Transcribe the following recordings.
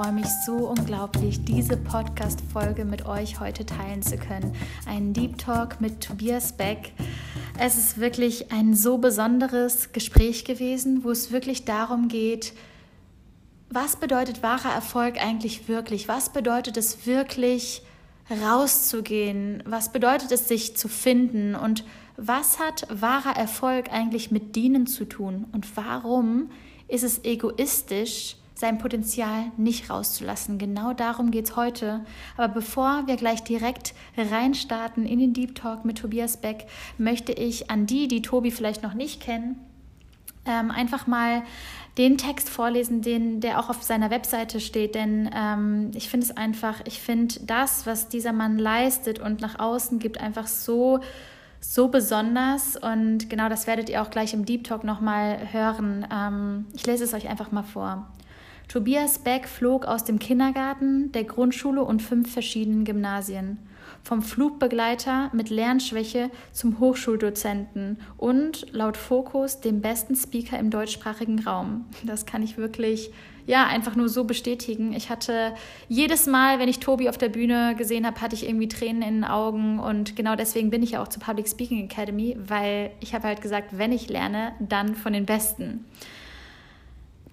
freue mich so unglaublich, diese Podcast-Folge mit euch heute teilen zu können. Ein Deep Talk mit Tobias Beck. Es ist wirklich ein so besonderes Gespräch gewesen, wo es wirklich darum geht, was bedeutet wahrer Erfolg eigentlich wirklich? Was bedeutet es wirklich, rauszugehen? Was bedeutet es, sich zu finden? Und was hat wahrer Erfolg eigentlich mit Dienen zu tun? Und warum ist es egoistisch, sein Potenzial nicht rauszulassen. Genau darum geht es heute. Aber bevor wir gleich direkt reinstarten in den Deep Talk mit Tobias Beck, möchte ich an die, die Tobi vielleicht noch nicht kennen, ähm, einfach mal den Text vorlesen, den, der auch auf seiner Webseite steht, denn ähm, ich finde es einfach, ich finde das, was dieser Mann leistet und nach außen gibt, einfach so, so besonders und genau das werdet ihr auch gleich im Deep Talk nochmal hören. Ähm, ich lese es euch einfach mal vor. Tobias Beck flog aus dem Kindergarten, der Grundschule und fünf verschiedenen Gymnasien vom Flugbegleiter mit Lernschwäche zum Hochschuldozenten und laut Fokus dem besten Speaker im deutschsprachigen Raum. Das kann ich wirklich ja einfach nur so bestätigen. Ich hatte jedes Mal, wenn ich Tobi auf der Bühne gesehen habe, hatte ich irgendwie Tränen in den Augen und genau deswegen bin ich ja auch zur Public Speaking Academy, weil ich habe halt gesagt, wenn ich lerne, dann von den Besten.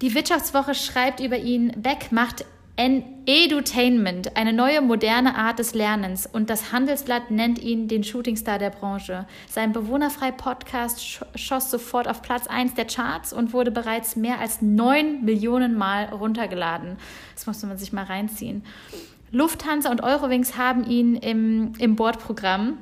Die Wirtschaftswoche schreibt über ihn, Beck macht Edutainment, eine neue moderne Art des Lernens und das Handelsblatt nennt ihn den Shootingstar der Branche. Sein bewohnerfrei Podcast schoss sofort auf Platz 1 der Charts und wurde bereits mehr als 9 Millionen Mal runtergeladen. Das musste man sich mal reinziehen. Lufthansa und Eurowings haben ihn im, im Bordprogramm.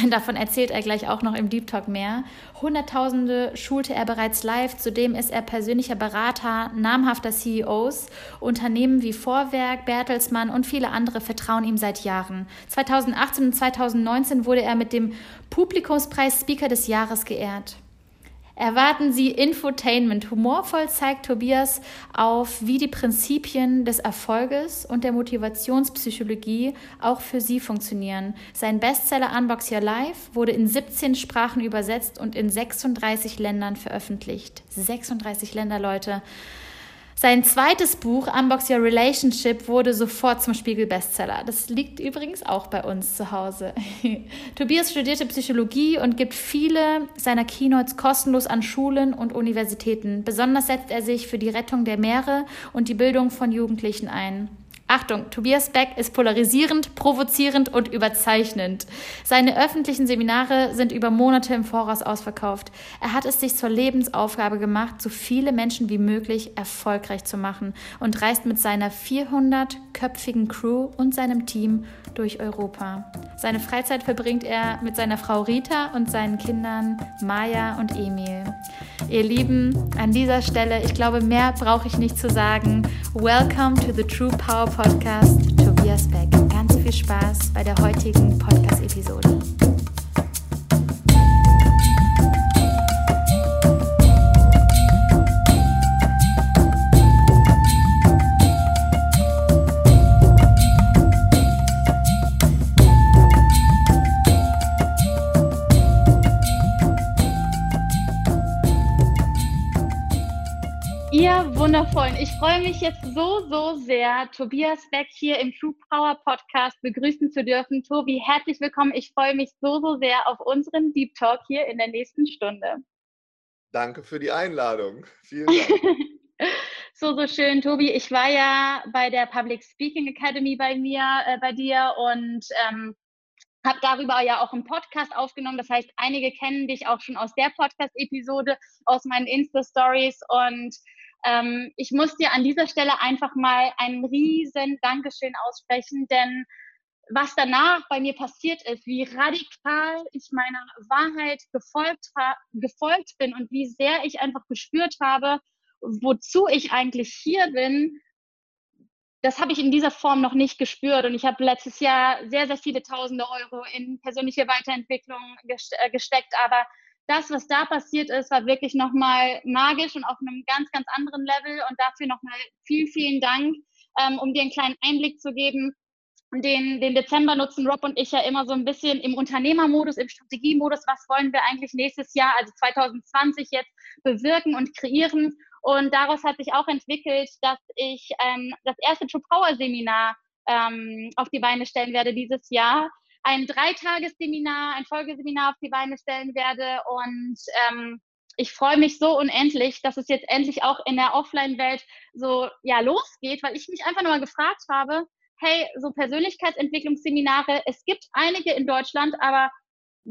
Davon erzählt er gleich auch noch im Deep Talk mehr. Hunderttausende schulte er bereits live. Zudem ist er persönlicher Berater namhafter CEOs. Unternehmen wie Vorwerk, Bertelsmann und viele andere vertrauen ihm seit Jahren. 2018 und 2019 wurde er mit dem Publikumspreis Speaker des Jahres geehrt. Erwarten Sie Infotainment. Humorvoll zeigt Tobias auf, wie die Prinzipien des Erfolges und der Motivationspsychologie auch für Sie funktionieren. Sein Bestseller Unbox Your Life wurde in 17 Sprachen übersetzt und in 36 Ländern veröffentlicht. 36 Länder, Leute. Sein zweites Buch, Unbox Your Relationship, wurde sofort zum Spiegel-Bestseller. Das liegt übrigens auch bei uns zu Hause. Tobias studierte Psychologie und gibt viele seiner Keynotes kostenlos an Schulen und Universitäten. Besonders setzt er sich für die Rettung der Meere und die Bildung von Jugendlichen ein. Achtung, Tobias Beck ist polarisierend, provozierend und überzeichnend. Seine öffentlichen Seminare sind über Monate im Voraus ausverkauft. Er hat es sich zur Lebensaufgabe gemacht, so viele Menschen wie möglich erfolgreich zu machen und reist mit seiner 400-köpfigen Crew und seinem Team durch Europa. Seine Freizeit verbringt er mit seiner Frau Rita und seinen Kindern Maya und Emil. Ihr Lieben, an dieser Stelle, ich glaube, mehr brauche ich nicht zu sagen. Welcome to the True Power Tobias Beck. Ganz viel Spaß bei der heutigen Podcast-Episode. Wundervollen. Ich freue mich jetzt so, so sehr, Tobias Beck hier im True Power Podcast begrüßen zu dürfen. Tobi, herzlich willkommen. Ich freue mich so, so sehr auf unseren Deep Talk hier in der nächsten Stunde. Danke für die Einladung. Vielen Dank. so, so schön, Tobi. Ich war ja bei der Public Speaking Academy bei mir, äh, bei dir und ähm, habe darüber ja auch einen Podcast aufgenommen. Das heißt, einige kennen dich auch schon aus der Podcast-Episode, aus meinen Insta-Stories und ähm, ich muss dir an dieser Stelle einfach mal ein riesen Dankeschön aussprechen, denn was danach bei mir passiert ist, wie radikal ich meiner Wahrheit gefolgt, gefolgt bin und wie sehr ich einfach gespürt habe, wozu ich eigentlich hier bin, das habe ich in dieser Form noch nicht gespürt. Und ich habe letztes Jahr sehr, sehr viele tausende Euro in persönliche Weiterentwicklung äh, gesteckt. Aber das, was da passiert ist, war wirklich nochmal magisch und auf einem ganz, ganz anderen Level. Und dafür nochmal vielen, vielen Dank, ähm, um dir einen kleinen Einblick zu geben. Den, den Dezember nutzen Rob und ich ja immer so ein bisschen im Unternehmermodus, im Strategiemodus. Was wollen wir eigentlich nächstes Jahr, also 2020 jetzt, bewirken und kreieren? Und daraus hat sich auch entwickelt, dass ich ähm, das erste True Power Seminar ähm, auf die Beine stellen werde dieses Jahr. Ein Dreitagesseminar, ein Folgeseminar auf die Beine stellen werde. Und ähm, ich freue mich so unendlich, dass es jetzt endlich auch in der Offline-Welt so ja losgeht, weil ich mich einfach nochmal gefragt habe, hey, so Persönlichkeitsentwicklungsseminare, es gibt einige in Deutschland, aber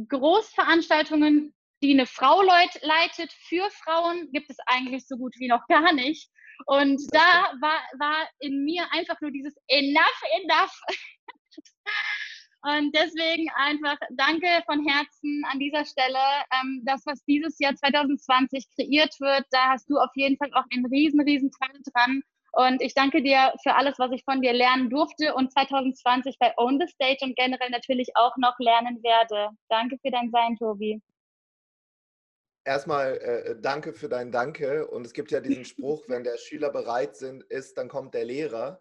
Großveranstaltungen die eine Frau leitet für Frauen, gibt es eigentlich so gut wie noch gar nicht. Und da war, war in mir einfach nur dieses Enough, enough. Und deswegen einfach danke von Herzen an dieser Stelle. Ähm, das, was dieses Jahr 2020 kreiert wird, da hast du auf jeden Fall auch einen riesen, riesen Teil dran. Und ich danke dir für alles, was ich von dir lernen durfte und 2020 bei Own the Stage und generell natürlich auch noch lernen werde. Danke für dein Sein, Tobi erstmal äh, danke für dein Danke. Und es gibt ja diesen Spruch, wenn der Schüler bereit sind, ist, dann kommt der Lehrer.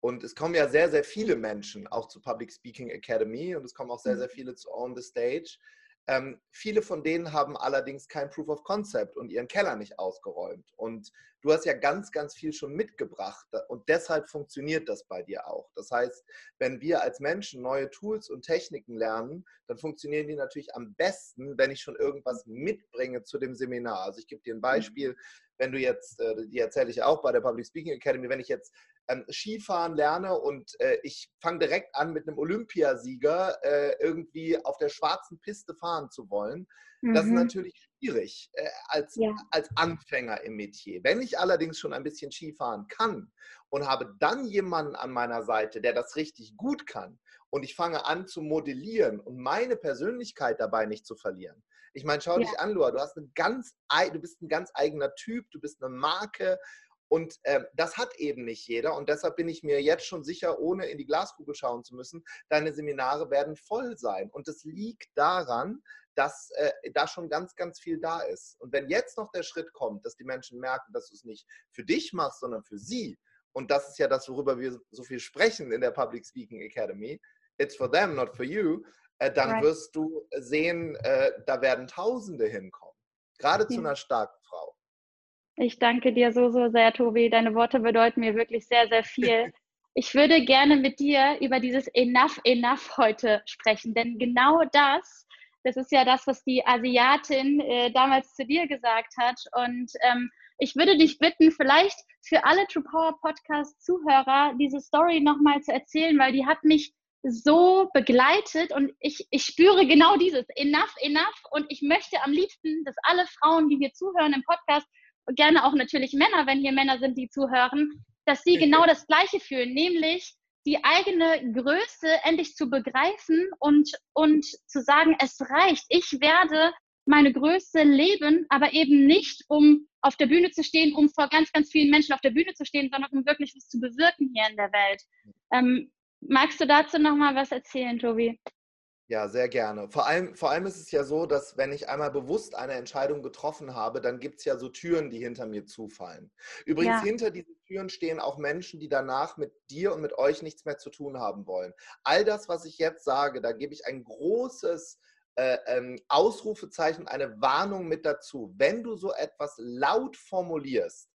Und es kommen ja sehr, sehr viele Menschen auch zu Public Speaking Academy und es kommen auch sehr, mhm. sehr viele zu On the Stage. Ähm, viele von denen haben allerdings kein Proof of Concept und ihren Keller nicht ausgeräumt. Und du hast ja ganz, ganz viel schon mitgebracht und deshalb funktioniert das bei dir auch. Das heißt, wenn wir als Menschen neue Tools und Techniken lernen, dann funktionieren die natürlich am besten, wenn ich schon irgendwas mitbringe zu dem Seminar. Also ich gebe dir ein mhm. Beispiel, wenn du jetzt, äh, die erzähle ich auch bei der Public Speaking Academy, wenn ich jetzt ähm, Skifahren lerne und äh, ich fange direkt an, mit einem Olympiasieger äh, irgendwie auf der schwarzen Piste fahren zu wollen. Mhm. Das ist mhm. natürlich schwierig äh, als, ja. als Anfänger im Metier. Wenn ich allerdings schon ein bisschen Skifahren kann und habe dann jemanden an meiner Seite, der das richtig gut kann und ich fange an zu modellieren und meine Persönlichkeit dabei nicht zu verlieren. Ich meine, schau ja. dich an, Loa, du hast eine ganz, du bist ein ganz eigener Typ, du bist eine Marke, und äh, das hat eben nicht jeder. Und deshalb bin ich mir jetzt schon sicher, ohne in die Glaskugel schauen zu müssen, deine Seminare werden voll sein. Und das liegt daran, dass äh, da schon ganz, ganz viel da ist. Und wenn jetzt noch der Schritt kommt, dass die Menschen merken, dass du es nicht für dich machst, sondern für sie, und das ist ja das, worüber wir so viel sprechen in der Public Speaking Academy, it's for them, not for you, äh, dann right. wirst du sehen, äh, da werden Tausende hinkommen. Gerade ja. zu einer starken Frau. Ich danke dir so, so sehr, Tobi. Deine Worte bedeuten mir wirklich sehr, sehr viel. Ich würde gerne mit dir über dieses Enough, Enough heute sprechen, denn genau das, das ist ja das, was die Asiatin äh, damals zu dir gesagt hat. Und ähm, ich würde dich bitten, vielleicht für alle True Power Podcast Zuhörer diese Story nochmal zu erzählen, weil die hat mich so begleitet und ich, ich spüre genau dieses Enough, Enough. Und ich möchte am liebsten, dass alle Frauen, die hier zuhören im Podcast, gerne auch natürlich Männer, wenn hier Männer sind, die zuhören, dass sie genau das Gleiche fühlen, nämlich die eigene Größe endlich zu begreifen und, und zu sagen, es reicht. Ich werde meine Größe leben, aber eben nicht, um auf der Bühne zu stehen, um vor ganz, ganz vielen Menschen auf der Bühne zu stehen, sondern um wirklich was zu bewirken hier in der Welt. Ähm, magst du dazu nochmal was erzählen, Tobi? Ja, sehr gerne. Vor allem, vor allem ist es ja so, dass wenn ich einmal bewusst eine Entscheidung getroffen habe, dann gibt es ja so Türen, die hinter mir zufallen. Übrigens, ja. hinter diesen Türen stehen auch Menschen, die danach mit dir und mit euch nichts mehr zu tun haben wollen. All das, was ich jetzt sage, da gebe ich ein großes äh, ähm, Ausrufezeichen, eine Warnung mit dazu. Wenn du so etwas laut formulierst,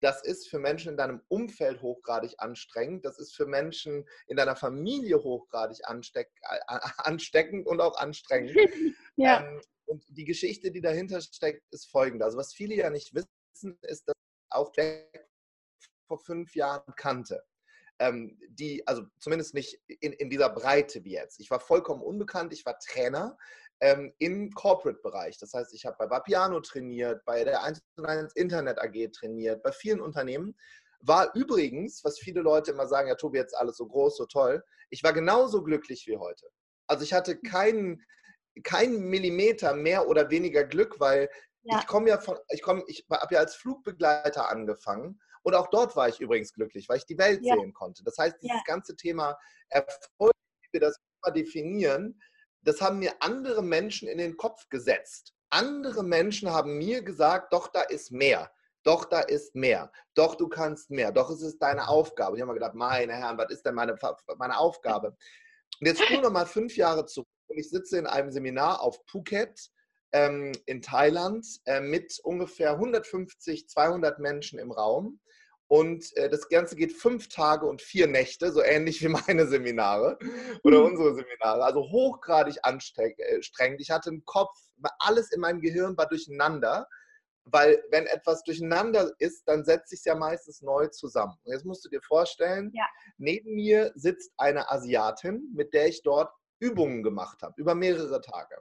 das ist für Menschen in deinem Umfeld hochgradig anstrengend. Das ist für Menschen in deiner Familie hochgradig ansteck, ansteckend und auch anstrengend. ja. Ähm, und die Geschichte, die dahinter steckt, ist folgende. Also was viele ja nicht wissen, ist, dass auch Jack vor fünf Jahren kannte. Ähm, die, also zumindest nicht in, in dieser Breite wie jetzt. Ich war vollkommen unbekannt, ich war Trainer ähm, im Corporate-Bereich. Das heißt, ich habe bei Vapiano trainiert, bei der 1 Internet AG trainiert, bei vielen Unternehmen. War übrigens, was viele Leute immer sagen, ja, Tobi, jetzt alles so groß, so toll. Ich war genauso glücklich wie heute. Also ich hatte keinen keinen Millimeter mehr oder weniger Glück, weil ja. ich komme ja von, ich komme, ich habe ja als Flugbegleiter angefangen und auch dort war ich übrigens glücklich, weil ich die Welt ja. sehen konnte. Das heißt, dieses ja. ganze Thema Erfolg, wie wir das definieren, das haben mir andere Menschen in den Kopf gesetzt. Andere Menschen haben mir gesagt, doch, da ist mehr. Doch, da ist mehr. Doch, du kannst mehr. Doch, es ist deine Aufgabe. Ich habe mir gedacht, meine Herren, was ist denn meine, meine Aufgabe? Und jetzt spule noch mal fünf Jahre zurück und ich sitze in einem Seminar auf Phuket ähm, in Thailand äh, mit ungefähr 150, 200 Menschen im Raum. Und äh, das Ganze geht fünf Tage und vier Nächte, so ähnlich wie meine Seminare oder mhm. unsere Seminare. Also hochgradig anstrengend. Äh, ich hatte einen Kopf, alles in meinem Gehirn war durcheinander, weil wenn etwas durcheinander ist, dann setzt sich es ja meistens neu zusammen. Und jetzt musst du dir vorstellen, ja. neben mir sitzt eine Asiatin, mit der ich dort Übungen gemacht habe, über mehrere Tage.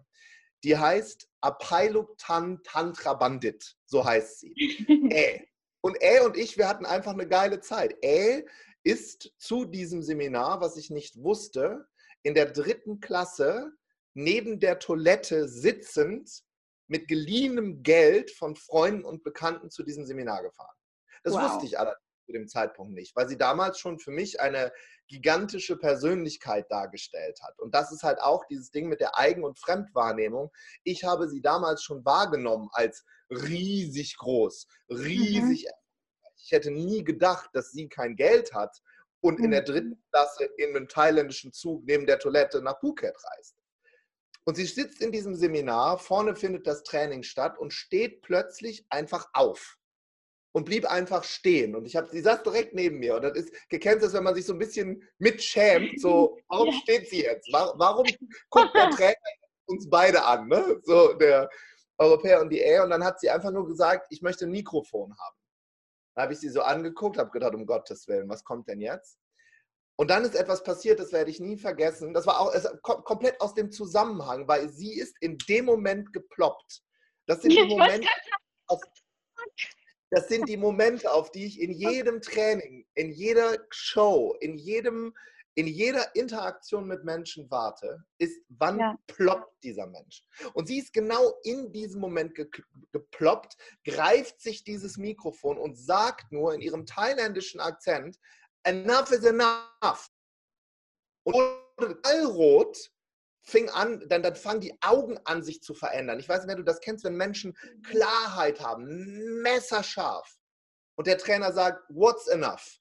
Die heißt Apailuktan Tantra Bandit, so heißt sie. äh. Und Ä und ich, wir hatten einfach eine geile Zeit. Ä ist zu diesem Seminar, was ich nicht wusste, in der dritten Klasse neben der Toilette sitzend mit geliehenem Geld von Freunden und Bekannten zu diesem Seminar gefahren. Das wow. wusste ich allerdings zu dem Zeitpunkt nicht, weil sie damals schon für mich eine gigantische Persönlichkeit dargestellt hat. Und das ist halt auch dieses Ding mit der Eigen- und Fremdwahrnehmung. Ich habe sie damals schon wahrgenommen als riesig groß, riesig. Mhm. Ich hätte nie gedacht, dass sie kein Geld hat und mhm. in der mhm. dritten Klasse in einem thailändischen Zug neben der Toilette nach Phuket reist. Und sie sitzt in diesem Seminar, vorne findet das Training statt und steht plötzlich einfach auf und blieb einfach stehen. Und ich habe, sie saß direkt neben mir. Und das ist, das, wenn man sich so ein bisschen mitschämt, so, warum ja. steht sie jetzt? Warum guckt der Trainer uns beide an, ne? So der Europäer und die E. Und dann hat sie einfach nur gesagt, ich möchte ein Mikrofon haben. Dann habe ich sie so angeguckt, habe gedacht, um Gottes Willen, was kommt denn jetzt? Und dann ist etwas passiert, das werde ich nie vergessen. Das war auch es kommt komplett aus dem Zusammenhang, weil sie ist in dem Moment geploppt. Das sind die Momente, das sind die Momente, auf die ich in jedem Training, in jeder Show, in jedem, in jeder Interaktion mit Menschen warte, ist, wann ja. ploppt dieser Mensch? Und sie ist genau in diesem Moment ge geploppt, greift sich dieses Mikrofon und sagt nur in ihrem thailändischen Akzent, enough is enough. Und allrot fing an, dann, dann fangen die Augen an, sich zu verändern. Ich weiß nicht, wenn du das kennst, wenn Menschen Klarheit haben, messerscharf. Und der Trainer sagt, what's enough?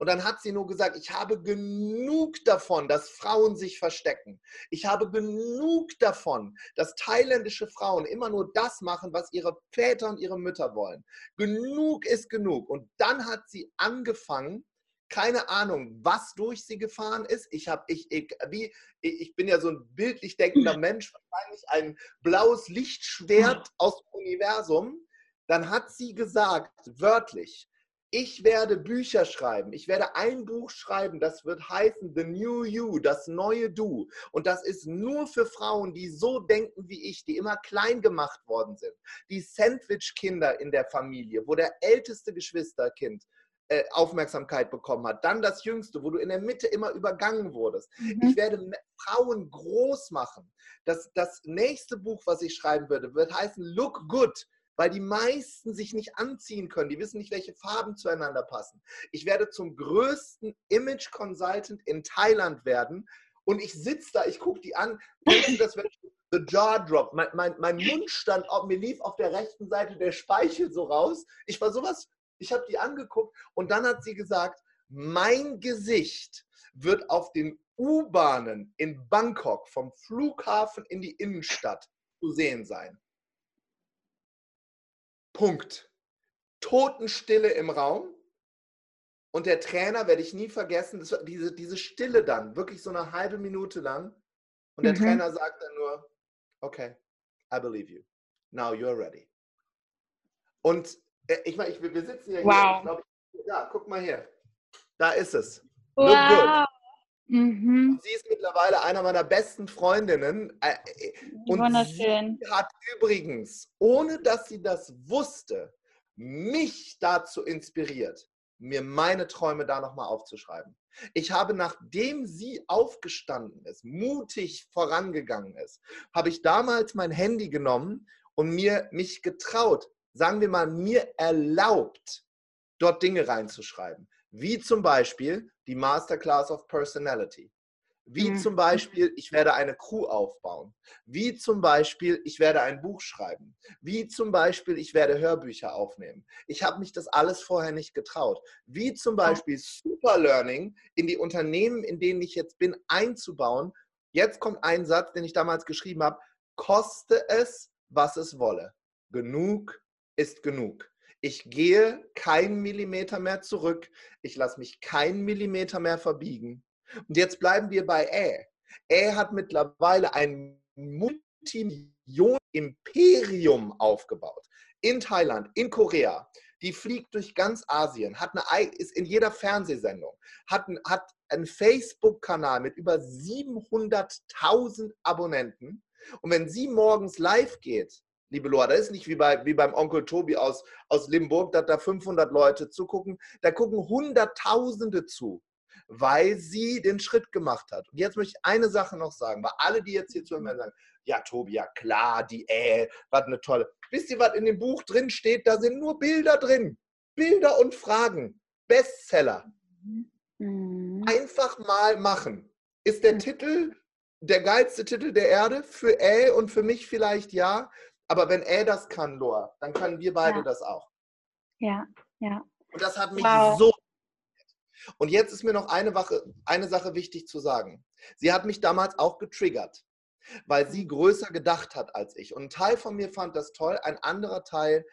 Und dann hat sie nur gesagt, ich habe genug davon, dass Frauen sich verstecken. Ich habe genug davon, dass thailändische Frauen immer nur das machen, was ihre Väter und ihre Mütter wollen. Genug ist genug. Und dann hat sie angefangen, keine Ahnung, was durch sie gefahren ist. Ich habe, ich, ich, wie, ich bin ja so ein bildlich denkender Mensch, wahrscheinlich ein blaues Lichtschwert aus dem Universum. Dann hat sie gesagt, wörtlich, ich werde Bücher schreiben. Ich werde ein Buch schreiben, das wird heißen The New You, das neue Du. Und das ist nur für Frauen, die so denken wie ich, die immer klein gemacht worden sind. Die Sandwich-Kinder in der Familie, wo der älteste Geschwisterkind äh, Aufmerksamkeit bekommen hat. Dann das Jüngste, wo du in der Mitte immer übergangen wurdest. Mhm. Ich werde Frauen groß machen. Das, das nächste Buch, was ich schreiben würde, wird heißen Look Good, weil die meisten sich nicht anziehen können. Die wissen nicht, welche Farben zueinander passen. Ich werde zum größten Image Consultant in Thailand werden. Und ich sitze da, ich gucke die an. Denkst du, das wird The Jaw Drop. Mein, mein, mein Mund stand, mir lief auf der rechten Seite der Speichel so raus. Ich war sowas ich habe die angeguckt und dann hat sie gesagt, mein Gesicht wird auf den U-Bahnen in Bangkok vom Flughafen in die Innenstadt zu sehen sein. Punkt. Totenstille im Raum. Und der Trainer werde ich nie vergessen, das, diese, diese Stille dann, wirklich so eine halbe Minute lang. Und der mhm. Trainer sagt dann nur, okay, I believe you. Now you're ready. Und ich meine, ich, wir sitzen ja wow. hier. Ich, ja, guck mal hier. Da ist es. Wow. Look good. Mhm. Sie ist mittlerweile einer meiner besten Freundinnen. Äh, äh, und Wunderschön. Sie hat übrigens, ohne dass sie das wusste, mich dazu inspiriert, mir meine Träume da nochmal aufzuschreiben. Ich habe, nachdem sie aufgestanden ist, mutig vorangegangen ist, habe ich damals mein Handy genommen und mir mich getraut, sagen wir mal, mir erlaubt, dort Dinge reinzuschreiben. Wie zum Beispiel die Masterclass of Personality. Wie mhm. zum Beispiel, ich werde eine Crew aufbauen. Wie zum Beispiel, ich werde ein Buch schreiben. Wie zum Beispiel, ich werde Hörbücher aufnehmen. Ich habe mich das alles vorher nicht getraut. Wie zum Beispiel Super Learning in die Unternehmen, in denen ich jetzt bin, einzubauen. Jetzt kommt ein Satz, den ich damals geschrieben habe. Koste es, was es wolle. Genug ist genug. Ich gehe keinen Millimeter mehr zurück. Ich lasse mich keinen Millimeter mehr verbiegen. Und jetzt bleiben wir bei Ä. Ä hat mittlerweile ein Multimillion-Imperium aufgebaut. In Thailand, in Korea. Die fliegt durch ganz Asien, hat eine, ist in jeder Fernsehsendung, hat, hat einen Facebook-Kanal mit über 700.000 Abonnenten. Und wenn sie morgens live geht, liebe Loa, das ist nicht wie, bei, wie beim Onkel Tobi aus, aus Limburg, dass da 500 Leute zugucken. Da gucken Hunderttausende zu, weil sie den Schritt gemacht hat. Und jetzt möchte ich eine Sache noch sagen, weil alle, die jetzt hier zu mir sagen, ja, Tobi, ja klar, die äh, was eine tolle. Wisst ihr, was in dem Buch drin steht? Da sind nur Bilder drin. Bilder und Fragen. Bestseller. Mhm. Einfach mal machen. Ist der mhm. Titel der geilste Titel der Erde? Für Ä und für mich vielleicht ja. Aber wenn er das kann, Loa, dann können wir beide ja. das auch. Ja, ja. Und das hat mich wow. so. Und jetzt ist mir noch eine, Wache, eine Sache wichtig zu sagen. Sie hat mich damals auch getriggert, weil sie größer gedacht hat als ich. Und ein Teil von mir fand das toll, ein anderer Teil,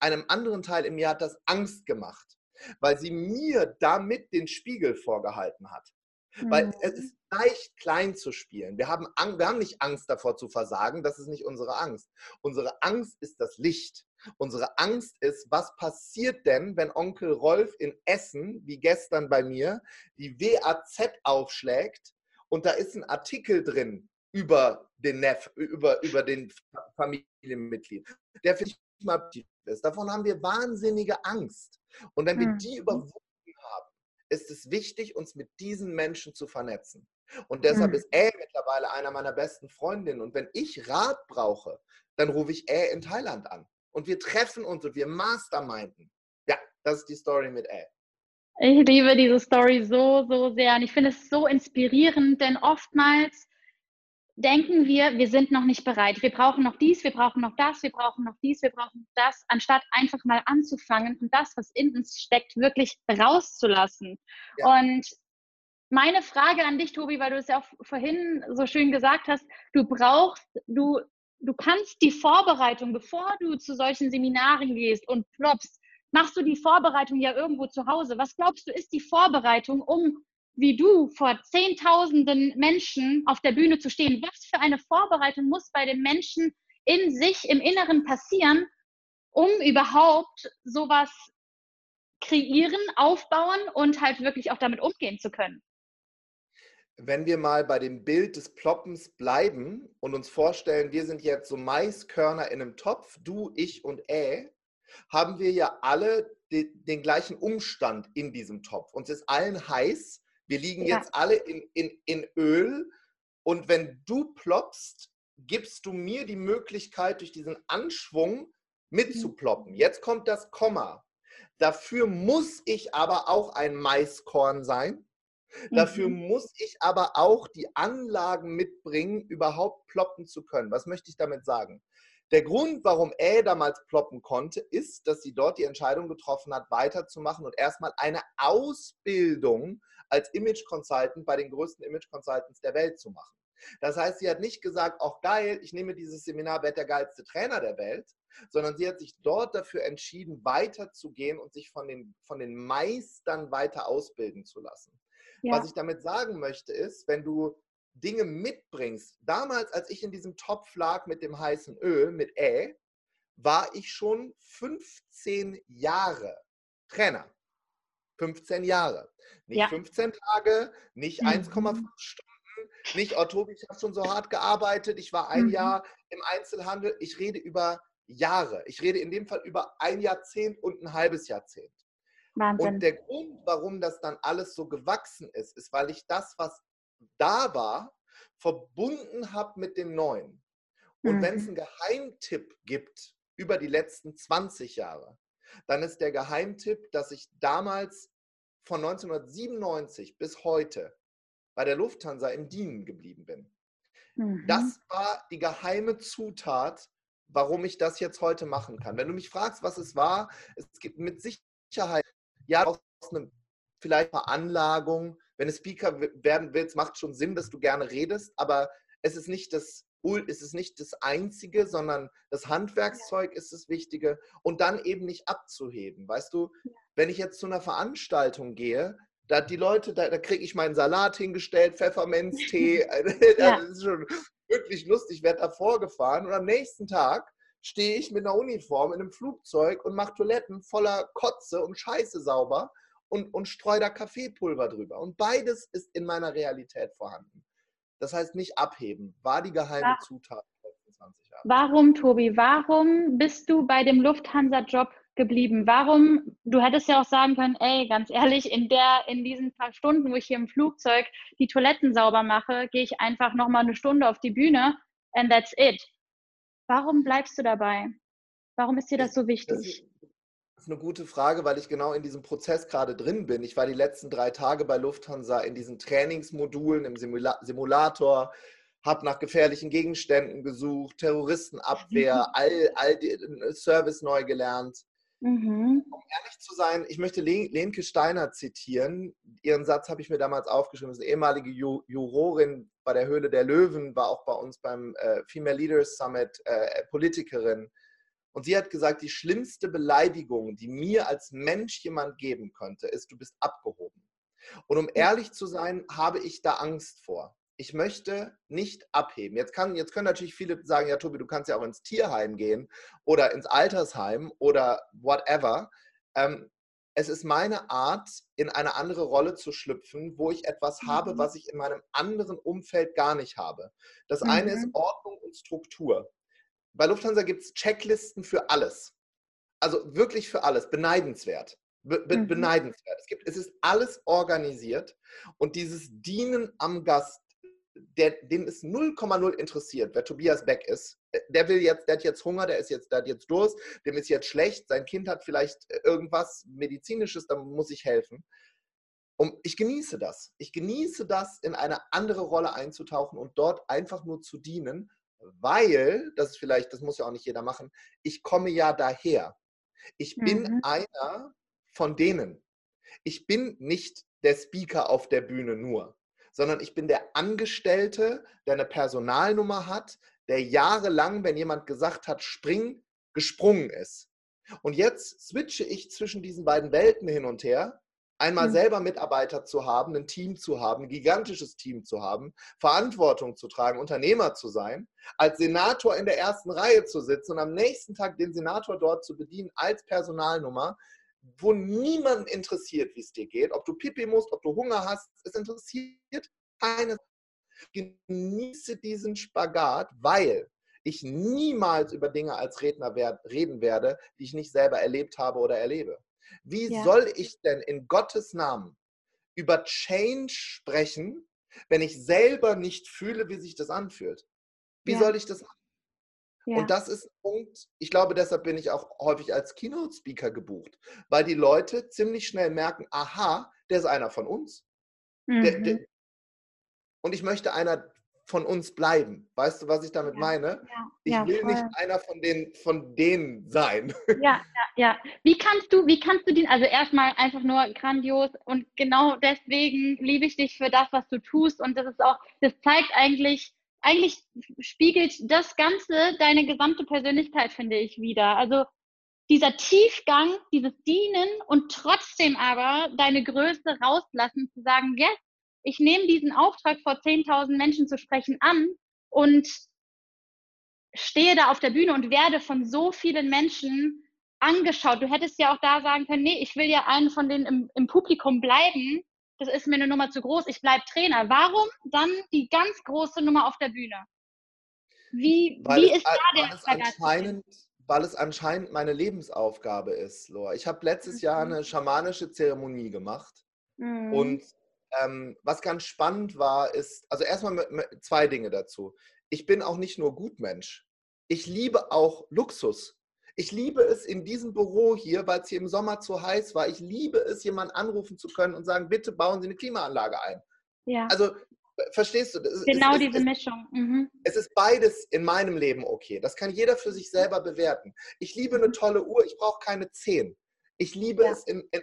einem anderen Teil in mir hat das Angst gemacht, weil sie mir damit den Spiegel vorgehalten hat. Mhm. Weil es ist leicht, klein zu spielen. Wir haben, wir haben nicht Angst davor zu versagen, das ist nicht unsere Angst. Unsere Angst ist das Licht. Unsere Angst ist, was passiert denn, wenn Onkel Rolf in Essen, wie gestern bei mir, die WAZ aufschlägt und da ist ein Artikel drin über den Neff, über, über den Familienmitglied, der für dich mal ist. Davon haben wir wahnsinnige Angst. Und wenn wir mhm. die überwunden ist es wichtig, uns mit diesen Menschen zu vernetzen. Und deshalb mhm. ist Ä mittlerweile einer meiner besten Freundinnen. Und wenn ich Rat brauche, dann rufe ich Ä in Thailand an. Und wir treffen uns und wir masterminden. Ja, das ist die Story mit Ä. Ich liebe diese Story so, so sehr. Und ich finde es so inspirierend, denn oftmals denken wir, wir sind noch nicht bereit. Wir brauchen noch dies, wir brauchen noch das, wir brauchen noch dies, wir brauchen das, anstatt einfach mal anzufangen und das, was in uns steckt, wirklich rauszulassen. Ja. Und meine Frage an dich, Tobi, weil du es ja auch vorhin so schön gesagt hast, du brauchst, du, du kannst die Vorbereitung, bevor du zu solchen Seminaren gehst und ploppst, machst du die Vorbereitung ja irgendwo zu Hause. Was glaubst du, ist die Vorbereitung, um wie du vor Zehntausenden Menschen auf der Bühne zu stehen? Was für eine Vorbereitung muss bei den Menschen in sich, im Inneren passieren, um überhaupt sowas kreieren, aufbauen und halt wirklich auch damit umgehen zu können? wenn wir mal bei dem Bild des Ploppens bleiben und uns vorstellen, wir sind jetzt so Maiskörner in einem Topf, du, ich und Ä, haben wir ja alle de, den gleichen Umstand in diesem Topf. Uns ist allen heiß, wir liegen ja. jetzt alle in, in, in Öl und wenn du ploppst, gibst du mir die Möglichkeit, durch diesen Anschwung mitzuploppen. Mhm. Jetzt kommt das Komma. Dafür muss ich aber auch ein Maiskorn sein Dafür mhm. muss ich aber auch die Anlagen mitbringen, überhaupt ploppen zu können. Was möchte ich damit sagen? Der Grund, warum Ä damals ploppen konnte, ist, dass sie dort die Entscheidung getroffen hat, weiterzumachen und erstmal eine Ausbildung als Image Consultant bei den größten Image Consultants der Welt zu machen. Das heißt, sie hat nicht gesagt, auch geil, ich nehme dieses Seminar, werde der geilste Trainer der Welt, sondern sie hat sich dort dafür entschieden, weiterzugehen und sich von den, von den Meistern weiter ausbilden zu lassen. Ja. Was ich damit sagen möchte, ist, wenn du Dinge mitbringst, damals, als ich in diesem Topf lag mit dem heißen Öl, mit Ä, war ich schon 15 Jahre Trainer. 15 Jahre. Nicht ja. 15 Tage, nicht mhm. 1,5 Stunden, nicht, oh Tobi, ich habe schon so hart gearbeitet, ich war ein mhm. Jahr im Einzelhandel. Ich rede über Jahre. Ich rede in dem Fall über ein Jahrzehnt und ein halbes Jahrzehnt. Wahnsinn. Und der Grund, warum das dann alles so gewachsen ist, ist, weil ich das, was da war, verbunden habe mit dem Neuen. Und mhm. wenn es einen Geheimtipp gibt über die letzten 20 Jahre, dann ist der Geheimtipp, dass ich damals von 1997 bis heute bei der Lufthansa im Dienen geblieben bin. Mhm. Das war die geheime Zutat, warum ich das jetzt heute machen kann. Wenn du mich fragst, was es war, es gibt mit Sicherheit ja, aus einem vielleicht Veranlagung, wenn du Speaker werden willst, macht schon Sinn, dass du gerne redest, aber es ist nicht das ist es nicht das Einzige, sondern das Handwerkszeug ist das Wichtige und dann eben nicht abzuheben. Weißt du, wenn ich jetzt zu einer Veranstaltung gehe, da die Leute, da, da kriege ich meinen Salat hingestellt, Pfefferminztee, ja. das ist schon wirklich lustig, werde da vorgefahren und am nächsten Tag stehe ich mit einer Uniform in einem Flugzeug und mache Toiletten voller Kotze und Scheiße sauber und, und streue da Kaffeepulver drüber. Und beides ist in meiner Realität vorhanden. Das heißt nicht abheben, war die geheime. Zutat. 20 Jahre. Warum, Tobi, warum bist du bei dem Lufthansa-Job geblieben? Warum, du hättest ja auch sagen können, ey, ganz ehrlich, in der, in diesen paar Stunden, wo ich hier im Flugzeug die Toiletten sauber mache, gehe ich einfach nochmal eine Stunde auf die Bühne and that's it. Warum bleibst du dabei? Warum ist dir das so wichtig? Das ist eine gute Frage, weil ich genau in diesem Prozess gerade drin bin. Ich war die letzten drei Tage bei Lufthansa in diesen Trainingsmodulen im Simula Simulator, habe nach gefährlichen Gegenständen gesucht, Terroristenabwehr, all, all die äh, Service neu gelernt. Mhm. Um ehrlich zu sein, ich möchte Lenke Steiner zitieren. Ihren Satz habe ich mir damals aufgeschrieben. Das ist eine ehemalige Jurorin bei der Höhle der Löwen, war auch bei uns beim äh, Female Leaders Summit äh, Politikerin. Und sie hat gesagt, die schlimmste Beleidigung, die mir als Mensch jemand geben könnte, ist, du bist abgehoben. Und um ehrlich zu sein, habe ich da Angst vor ich möchte nicht abheben. Jetzt, kann, jetzt können natürlich viele sagen, ja, Tobi, du kannst ja auch ins Tierheim gehen oder ins Altersheim oder whatever. Ähm, es ist meine Art, in eine andere Rolle zu schlüpfen, wo ich etwas mhm. habe, was ich in meinem anderen Umfeld gar nicht habe. Das mhm. eine ist mhm. Ordnung und Struktur. Bei Lufthansa gibt es Checklisten für alles. Also wirklich für alles. Beneidenswert. Be mhm. Beneidenswert. Es, gibt, es ist alles organisiert und dieses Dienen am Gast, der, den ist 0,0 interessiert, wer Tobias Beck ist. Äh, der will jetzt, der hat jetzt Hunger, der ist jetzt, der hat jetzt Durst, dem ist jetzt schlecht, sein Kind hat vielleicht äh, irgendwas Medizinisches, da muss ich helfen. Und ich genieße das. Ich genieße das, in eine andere Rolle einzutauchen und dort einfach nur zu dienen, weil, das ist vielleicht, das muss ja auch nicht jeder machen, ich komme ja daher. Ich bin mhm. einer von denen. Ich bin nicht der Speaker auf der Bühne nur sondern ich bin der Angestellte, der eine Personalnummer hat, der jahrelang, wenn jemand gesagt hat, spring, gesprungen ist. Und jetzt switche ich zwischen diesen beiden Welten hin und her. Einmal mhm. selber Mitarbeiter zu haben, ein Team zu haben, ein gigantisches Team zu haben, Verantwortung zu tragen, Unternehmer zu sein, als Senator in der ersten Reihe zu sitzen und am nächsten Tag den Senator dort zu bedienen als Personalnummer, wo niemand interessiert, wie es dir geht, ob du Pipi musst, ob du Hunger hast, es interessiert keine. Genieße diesen Spagat, weil ich niemals über Dinge als Redner reden werde, die ich nicht selber erlebt habe oder erlebe. Wie ja. soll ich denn in Gottes Namen über Change sprechen, wenn ich selber nicht fühle, wie sich das anfühlt? Wie ja. soll ich das machen? Ja. Und das ist ein Punkt, ich glaube, deshalb bin ich auch häufig als Keynote-Speaker gebucht, weil die Leute ziemlich schnell merken, aha, der ist einer von uns. Mhm. Der, der, mhm. und ich möchte einer von uns bleiben. Weißt du, was ich damit ja. meine? Ja. Ich ja, will voll. nicht einer von denen, von denen sein. Ja, ja, ja. Wie kannst du, wie kannst du den, also erstmal einfach nur grandios und genau deswegen liebe ich dich für das, was du tust und das ist auch, das zeigt eigentlich, eigentlich spiegelt das Ganze deine gesamte Persönlichkeit, finde ich, wieder. Also dieser Tiefgang, dieses Dienen und trotzdem aber deine Größe rauslassen, zu sagen, yes, ich nehme diesen Auftrag vor 10.000 Menschen zu sprechen an und stehe da auf der Bühne und werde von so vielen Menschen angeschaut. Du hättest ja auch da sagen können, nee, ich will ja einen von denen im, im Publikum bleiben das ist mir eine Nummer zu groß, ich bleibe Trainer. Warum dann die ganz große Nummer auf der Bühne? Wie, wie ist da der weil anscheinend, weil es anscheinend meine Lebensaufgabe ist, Lor. Ich habe letztes mhm. Jahr eine schamanische Zeremonie gemacht mhm. und ähm, was ganz spannend war, ist, also erstmal zwei Dinge dazu. Ich bin auch nicht nur Gutmensch. Ich liebe auch Luxus. Ich liebe es in diesem Büro hier, weil es hier im Sommer zu heiß war. Ich liebe es, jemanden anrufen zu können und sagen, bitte bauen Sie eine Klimaanlage ein. Ja. Also verstehst du? Es, genau es, diese es, Mischung. Mhm. Es ist beides in meinem Leben okay. Das kann jeder für sich selber bewerten. Ich liebe eine mhm. tolle Uhr, ich brauche keine zehn. Ich liebe ja. es, in, in,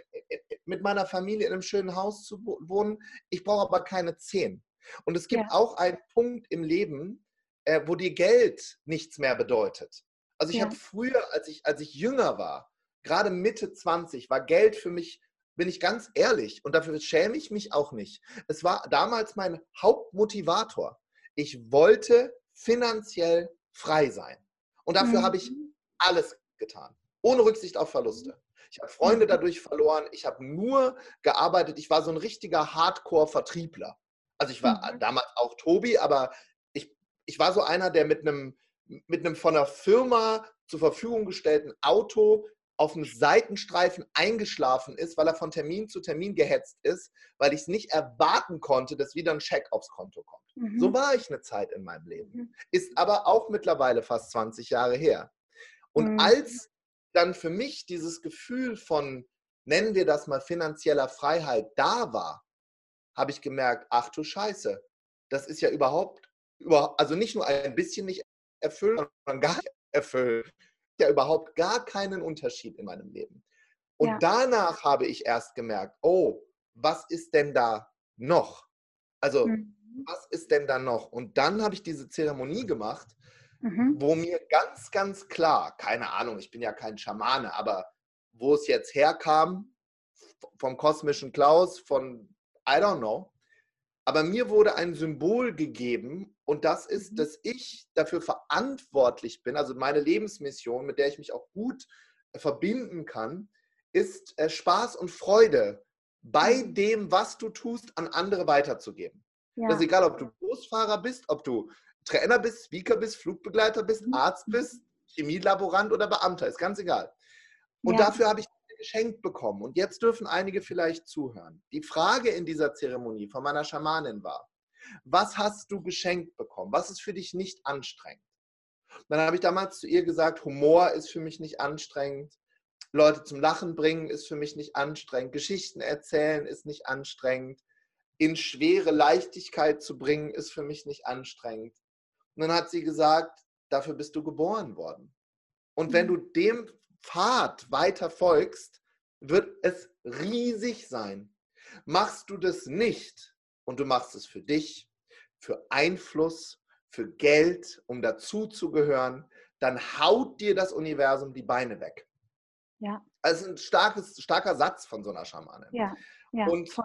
mit meiner Familie in einem schönen Haus zu wohnen. Ich brauche aber keine zehn. Und es gibt ja. auch einen Punkt im Leben, äh, wo dir Geld nichts mehr bedeutet. Also ich Ja. habe früher, als ich, als ich jünger war, gerade Mitte 20, war Geld für mich, bin ich ganz ehrlich, und dafür schäme ich mich auch nicht. Es war damals mein Hauptmotivator. Ich wollte finanziell frei sein. Und dafür habe ich Mhm. alles getan, ohne Rücksicht auf Verluste. Ich habe Freunde dadurch verloren. Ich habe nur gearbeitet. Ich war so ein richtiger Hardcore-Vertriebler. Also ich war Mhm. damals auch Tobi, aber ich, ich war so einer, der mit einem, mit einem von der Firma zur Verfügung gestellten Auto auf einem Seitenstreifen eingeschlafen ist, weil er von Termin zu Termin gehetzt ist, weil ich es nicht erwarten konnte, dass wieder ein Scheck aufs Konto kommt. Mhm. So war ich eine Zeit in meinem Leben. Mhm. Ist aber auch mittlerweile fast 20 Jahre her. Und Mhm. als dann für mich dieses Gefühl von, nennen wir das mal finanzieller Freiheit, da war, habe ich gemerkt, ach du Scheiße, das ist ja überhaupt, über, also nicht nur ein bisschen nicht erfüllt, sondern gar nicht erfüllt. Ja, überhaupt gar keinen Unterschied in meinem Leben. Und Ja. danach habe ich erst gemerkt, oh, was ist denn da noch? Also, Mhm. was ist denn da noch? Und dann habe ich diese Zeremonie gemacht, Mhm. wo mir ganz, ganz klar, keine Ahnung, ich bin ja kein Schamane, aber wo es jetzt herkam, vom kosmischen Klaus, von I don't know, aber mir wurde ein Symbol gegeben und das ist, Mhm. dass ich dafür verantwortlich bin, also meine Lebensmission, mit der ich mich auch gut äh, verbinden kann, ist äh, Spaß und Freude bei Mhm. dem, was du tust, an andere weiterzugeben. Ja. Das ist egal, ob du Busfahrer bist, ob du Trainer bist, Speaker bist, Flugbegleiter bist, Mhm. Arzt bist, Chemielaborant oder Beamter, ist ganz egal. Und Ja. dafür habe ich geschenkt bekommen. Und jetzt dürfen einige vielleicht zuhören. Die Frage in dieser Zeremonie von meiner Schamanin war, was hast du geschenkt bekommen? Was ist für dich nicht anstrengend? Dann habe ich damals zu ihr gesagt, Humor ist für mich nicht anstrengend. Leute zum Lachen bringen ist für mich nicht anstrengend. Geschichten erzählen ist nicht anstrengend. In schwere Leichtigkeit zu bringen ist für mich nicht anstrengend. Und dann hat sie gesagt, dafür bist du geboren worden. Und wenn Mhm. du dem Pfad weiter folgst, wird es riesig sein. Machst du das nicht und du machst es für dich, für Einfluss, für Geld, um dazuzugehören, dann haut dir das Universum die Beine weg. Ja. Also ein starkes, starker Satz von so einer Schamanin. Ja. Ja. Und voll.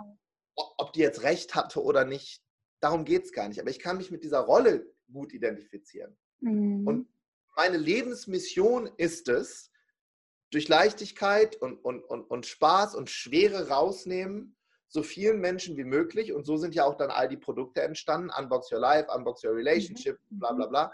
ob die jetzt recht hatte oder nicht, darum geht es gar nicht. Aber ich kann mich mit dieser Rolle gut identifizieren. Mhm. Und meine Lebensmission ist es, durch Leichtigkeit und, und, und, und Spaß und Schwere rausnehmen, so vielen Menschen wie möglich, und so sind ja auch dann all die Produkte entstanden, Unbox Your Life, Unbox Your Relationship, bla bla bla,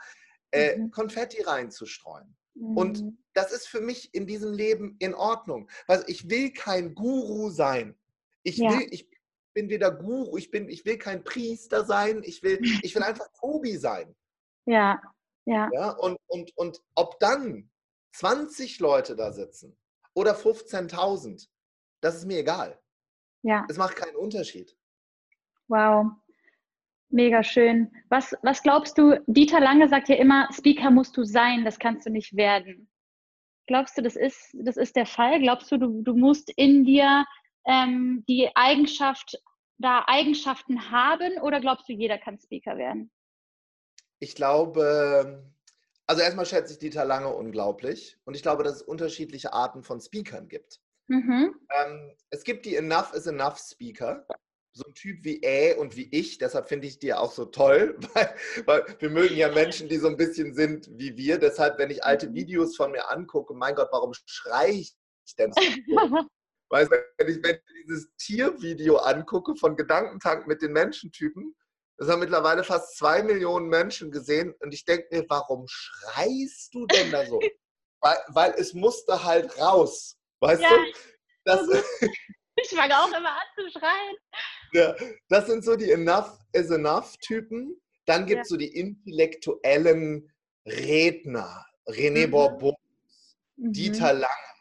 äh, Mhm. Konfetti reinzustreuen. Und Mhm. das ist für mich in diesem Leben in Ordnung. Also ich will kein Guru sein. Ich Ja. will, ich bin weder Guru, ich bin, ich will kein Priester sein, ich will, ich will einfach Tobi sein. Ja. Ja. Ja? Und, und, und ob dann 20 Leute da sitzen oder 15.000, das ist mir egal. Ja. Es macht keinen Unterschied. Wow. Mega schön. Was, was glaubst du, Dieter Lange sagt ja immer, Speaker musst du sein, das kannst du nicht werden. Glaubst du, das ist, das ist der Fall? Glaubst du, du, du musst in dir ähm, die Eigenschaft, da Eigenschaften haben oder glaubst du, jeder kann Speaker werden? Ich glaube, also erstmal schätze ich Dieter Lange unglaublich und ich glaube, dass es unterschiedliche Arten von Speakern gibt. Mhm. Ähm, es gibt die Enough is Enough Speaker. So ein Typ wie Ä und wie ich, deshalb finde ich die auch so toll, weil, weil wir mögen ja Menschen, die so ein bisschen sind wie wir. Deshalb, wenn ich alte Videos von mir angucke, mein Gott, warum schrei ich denn so? Weißt du, wenn ich, ich dieses Tiervideo angucke von Gedankentank mit den Menschentypen, das haben mittlerweile fast zwei Millionen Menschen gesehen und ich denke mir, warum schreist du denn da so? weil, weil es musste halt raus. Weißt Ja. du? Das, ich fange auch immer an zu schreien. ja, das sind so die Enough is Enough Typen. Dann gibt es so die intellektuellen Redner. René Mhm. Bourbon, Mhm. Dieter Lange,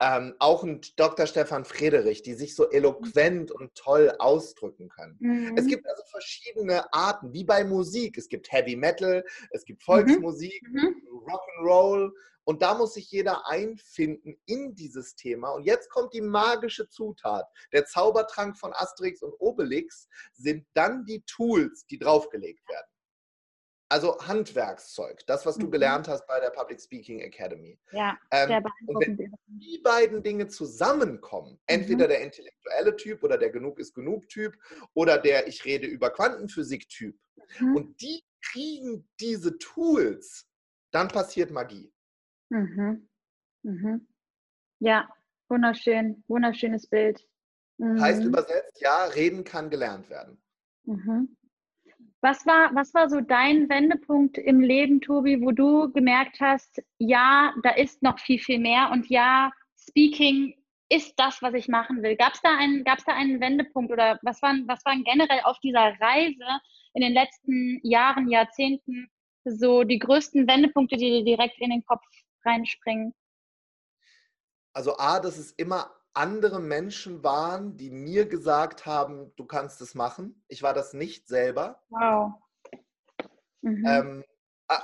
ähm, auch ein Dr. Stefan Friedrich, die sich so eloquent und toll ausdrücken können. Mhm. Es gibt also verschiedene Arten, wie bei Musik. Es gibt Heavy Metal, es gibt Mhm. Volksmusik, Mhm. Rock'n'Roll. Und da muss sich jeder einfinden in dieses Thema. Und jetzt kommt die magische Zutat. Der Zaubertrank von Asterix und Obelix sind dann die Tools, die draufgelegt werden. Also Handwerkszeug, das, was du mhm. gelernt hast bei der Public Speaking Academy. Ja, ähm, sehr und wenn die beiden Dinge zusammenkommen, entweder mhm. der intellektuelle Typ oder der Genug ist genug Typ oder der Ich rede über Quantenphysik Typ, mhm. und die kriegen diese Tools, dann passiert Magie. Mhm. Mhm. Ja, wunderschön, wunderschönes Bild. Heißt mhm. übersetzt, ja, reden kann gelernt werden. Mhm. Was war, was war so dein Wendepunkt im Leben, Tobi, wo du gemerkt hast, ja, da ist noch viel, viel mehr und ja, Speaking ist das, was ich machen will. Gab es da, einen, da einen Wendepunkt oder was waren, was waren generell auf dieser Reise in den letzten Jahren, Jahrzehnten so die größten Wendepunkte, die dir direkt in den Kopf reinspringen? Also A, dass es immer andere Menschen waren, die mir gesagt haben, du kannst es machen. Ich war das nicht selber. Wow. Mhm. Ähm,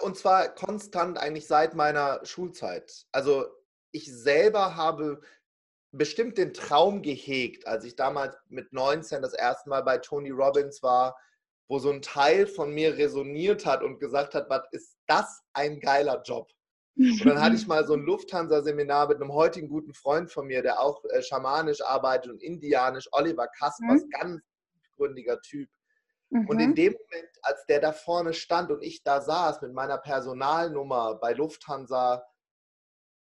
und zwar konstant eigentlich seit meiner Schulzeit. Also ich selber habe bestimmt den Traum gehegt, als ich damals mit 19 das erste Mal bei Tony Robbins war, wo so ein Teil von mir resoniert hat und gesagt hat, was ist das ein geiler Job? Und dann hatte ich mal so ein Lufthansa-Seminar mit einem heutigen guten Freund von mir, der auch äh, schamanisch arbeitet und indianisch, Oliver Kaspers, mhm. ganz gründiger Typ. Mhm. Und in mhm. dem Moment, als der da vorne stand und ich da saß mit meiner Personalnummer bei Lufthansa,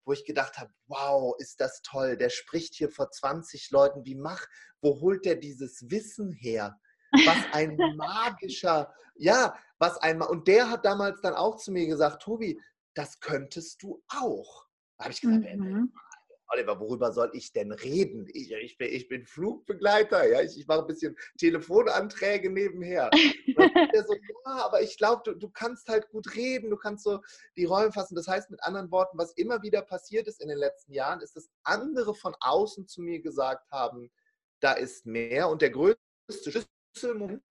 wo ich gedacht habe, wow, ist das toll, der spricht hier vor 20 Leuten, wie mach, wo holt der dieses Wissen her? Was ein magischer, ja, was ein, und der hat damals dann auch zu mir gesagt, Tobi, das könntest du auch. Da habe ich gesagt, mhm. Oliver, worüber soll ich denn reden? Ich, ich, bin, ich bin, Flugbegleiter, ja, ich, ich, mache ein bisschen Telefonanträge nebenher. so, ja, aber ich glaube, du, du, kannst halt gut reden, du kannst so die Rollen fassen. Das heißt mit anderen Worten, was immer wieder passiert ist in den letzten Jahren, ist, dass andere von außen zu mir gesagt haben, da ist mehr. Und der größte Schlüsselmoment,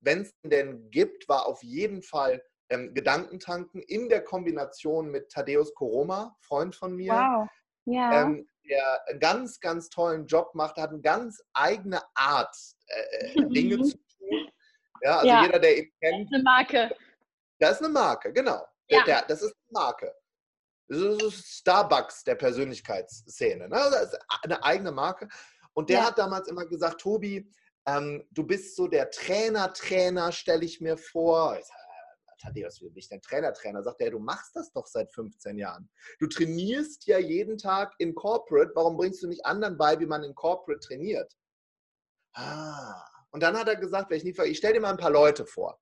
wenn es denn gibt, war auf jeden Fall ähm, Gedankentanken in der Kombination mit Thaddeus Koroma, Freund von mir. Wow. Ja. Ähm, der einen ganz, ganz tollen Job macht, hat eine ganz eigene Art, äh, äh Dinge zu tun. Ja, also ja. jeder, der ihn kennt. Das ist eine Marke. Das ist eine Marke, genau. Ja. Der, das ist eine Marke. Das ist Starbucks der Persönlichkeitsszene. Ne? Das ist eine eigene Marke. Und der ja. hat damals immer gesagt, Tobi, ähm, du bist so der Trainer, Trainer, stelle ich mir vor. Ich sage, Thaddeus, wie bin ich denn Trainer? Trainer sagt er, du machst das doch seit 15 Jahren. Du trainierst ja jeden Tag in Corporate. Warum bringst du nicht anderen bei, wie man in Corporate trainiert? Ah. Und dann hat er gesagt, ich, ich stelle dir mal ein paar Leute vor.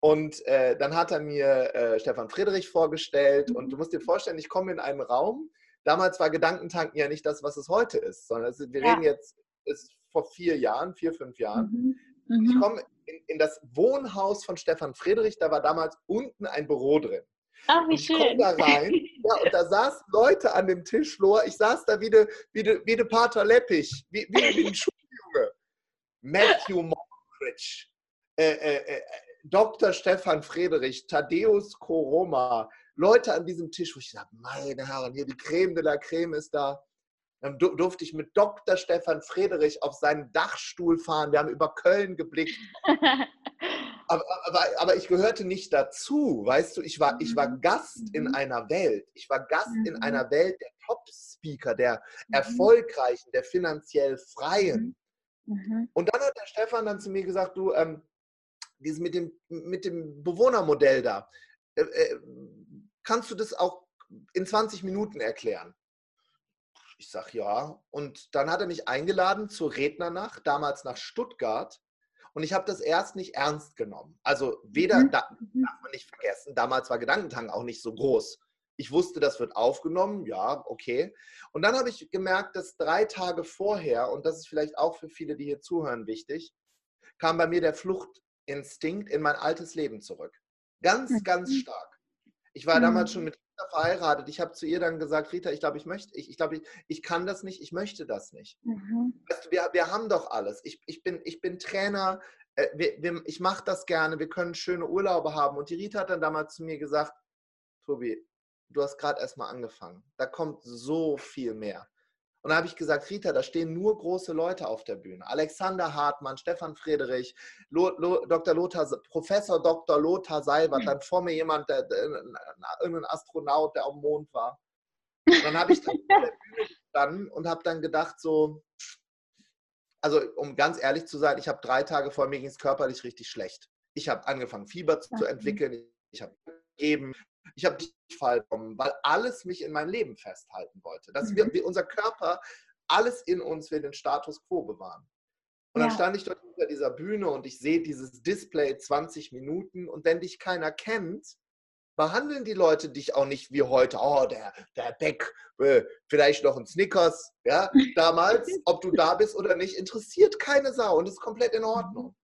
Und äh, dann hat er mir äh, Stefan Friedrich vorgestellt. Und du musst dir vorstellen, ich komme in einen Raum. Damals war Gedankentanken ja nicht das, was es heute ist, sondern ist, wir ja. reden jetzt ist vor vier Jahren, vier, fünf Jahren. Mhm. Mhm. Ich komme in, in, das Wohnhaus von Stefan Friedrich, da war damals unten ein Büro drin. Ach, wie schön. Ich da rein ja, und da saßen Leute an dem Tisch, Flor. Ich saß da wie der wie de, wie de Pater Leppich, wie, wie, wie ein Schuljunge. Matthew Mockridge, äh, äh, äh, Dr. Stefan Friedrich, Thaddeus Koroma, Leute an diesem Tisch, wo ich sage, meine Herren, hier die Creme de la Creme ist da. Dann durfte ich mit Dr. Stefan Friedrich auf seinen Dachstuhl fahren. Wir haben über Köln geblickt. aber, aber, aber, ich gehörte nicht dazu, weißt du, ich war, ich war mhm. Gast in mhm. einer Welt. Ich war Gast in mhm. einer Welt der Top-Speaker, der Erfolgreichen, der finanziell Freien. Und dann hat der Stefan dann zu mir gesagt, du, ähm, dieses mit dem, mit dem Bewohnermodell da, äh, äh, kannst du das auch in 20 Minuten erklären? Ich sage ja. Und dann hat er mich eingeladen zur Rednernacht, damals nach Stuttgart. Und ich habe das erst nicht ernst genommen. Also weder, mhm. da, mhm. darf man nicht vergessen, damals war Gedankentang auch nicht so groß. Ich wusste, das wird aufgenommen, ja, okay. Und dann habe ich gemerkt, dass drei Tage vorher, und das ist vielleicht auch für viele, die hier zuhören, wichtig, kam bei mir der Fluchtinstinkt in mein altes Leben zurück. Ganz, ganz mhm. stark. Ich war damals schon mit verheiratet. Ich habe zu ihr dann gesagt, Rita, ich glaube, ich möchte, ich, ich glaube, ich, ich kann das nicht, ich möchte das nicht. Mhm. Weißt du, wir, wir haben doch alles. Ich, ich, bin, ich bin Trainer, äh, wir, wir, ich mache das gerne, wir können schöne Urlaube haben. Und die Rita hat dann damals zu mir gesagt, Tobi, du hast gerade erst mal angefangen. Da kommt so viel mehr. Und da habe ich gesagt, Rita, da stehen nur große Leute auf der Bühne. Alexander Hartmann, Stefan Friedrich, Lo, Lo, Dr. Lothar, Professor Dr. Lothar Seibert, dann vor mir jemand, der, der, irgendein Astronaut, der auf dem Mond war. Und dann habe ich dann gestanden und habe dann gedacht, so, also um ganz ehrlich zu sein, ich habe drei Tage vor mir ging es körperlich richtig schlecht. Ich habe angefangen, Fieber zu entwickeln, ich habe gegeben, ich habe Fall bekommen, weil alles mich in meinem Leben festhalten wollte. Dass wir, mhm. wir, unser Körper, alles in uns will den Status quo bewahren. Und dann ja. stand ich dort hinter dieser Bühne und ich sehe dieses Display 20 Minuten und wenn dich keiner kennt, behandeln die Leute dich auch nicht wie heute, oh, der, der Beck, äh, vielleicht noch ein Snickers, ja, damals, ob du da bist oder nicht, interessiert keine Sau und ist komplett in Ordnung.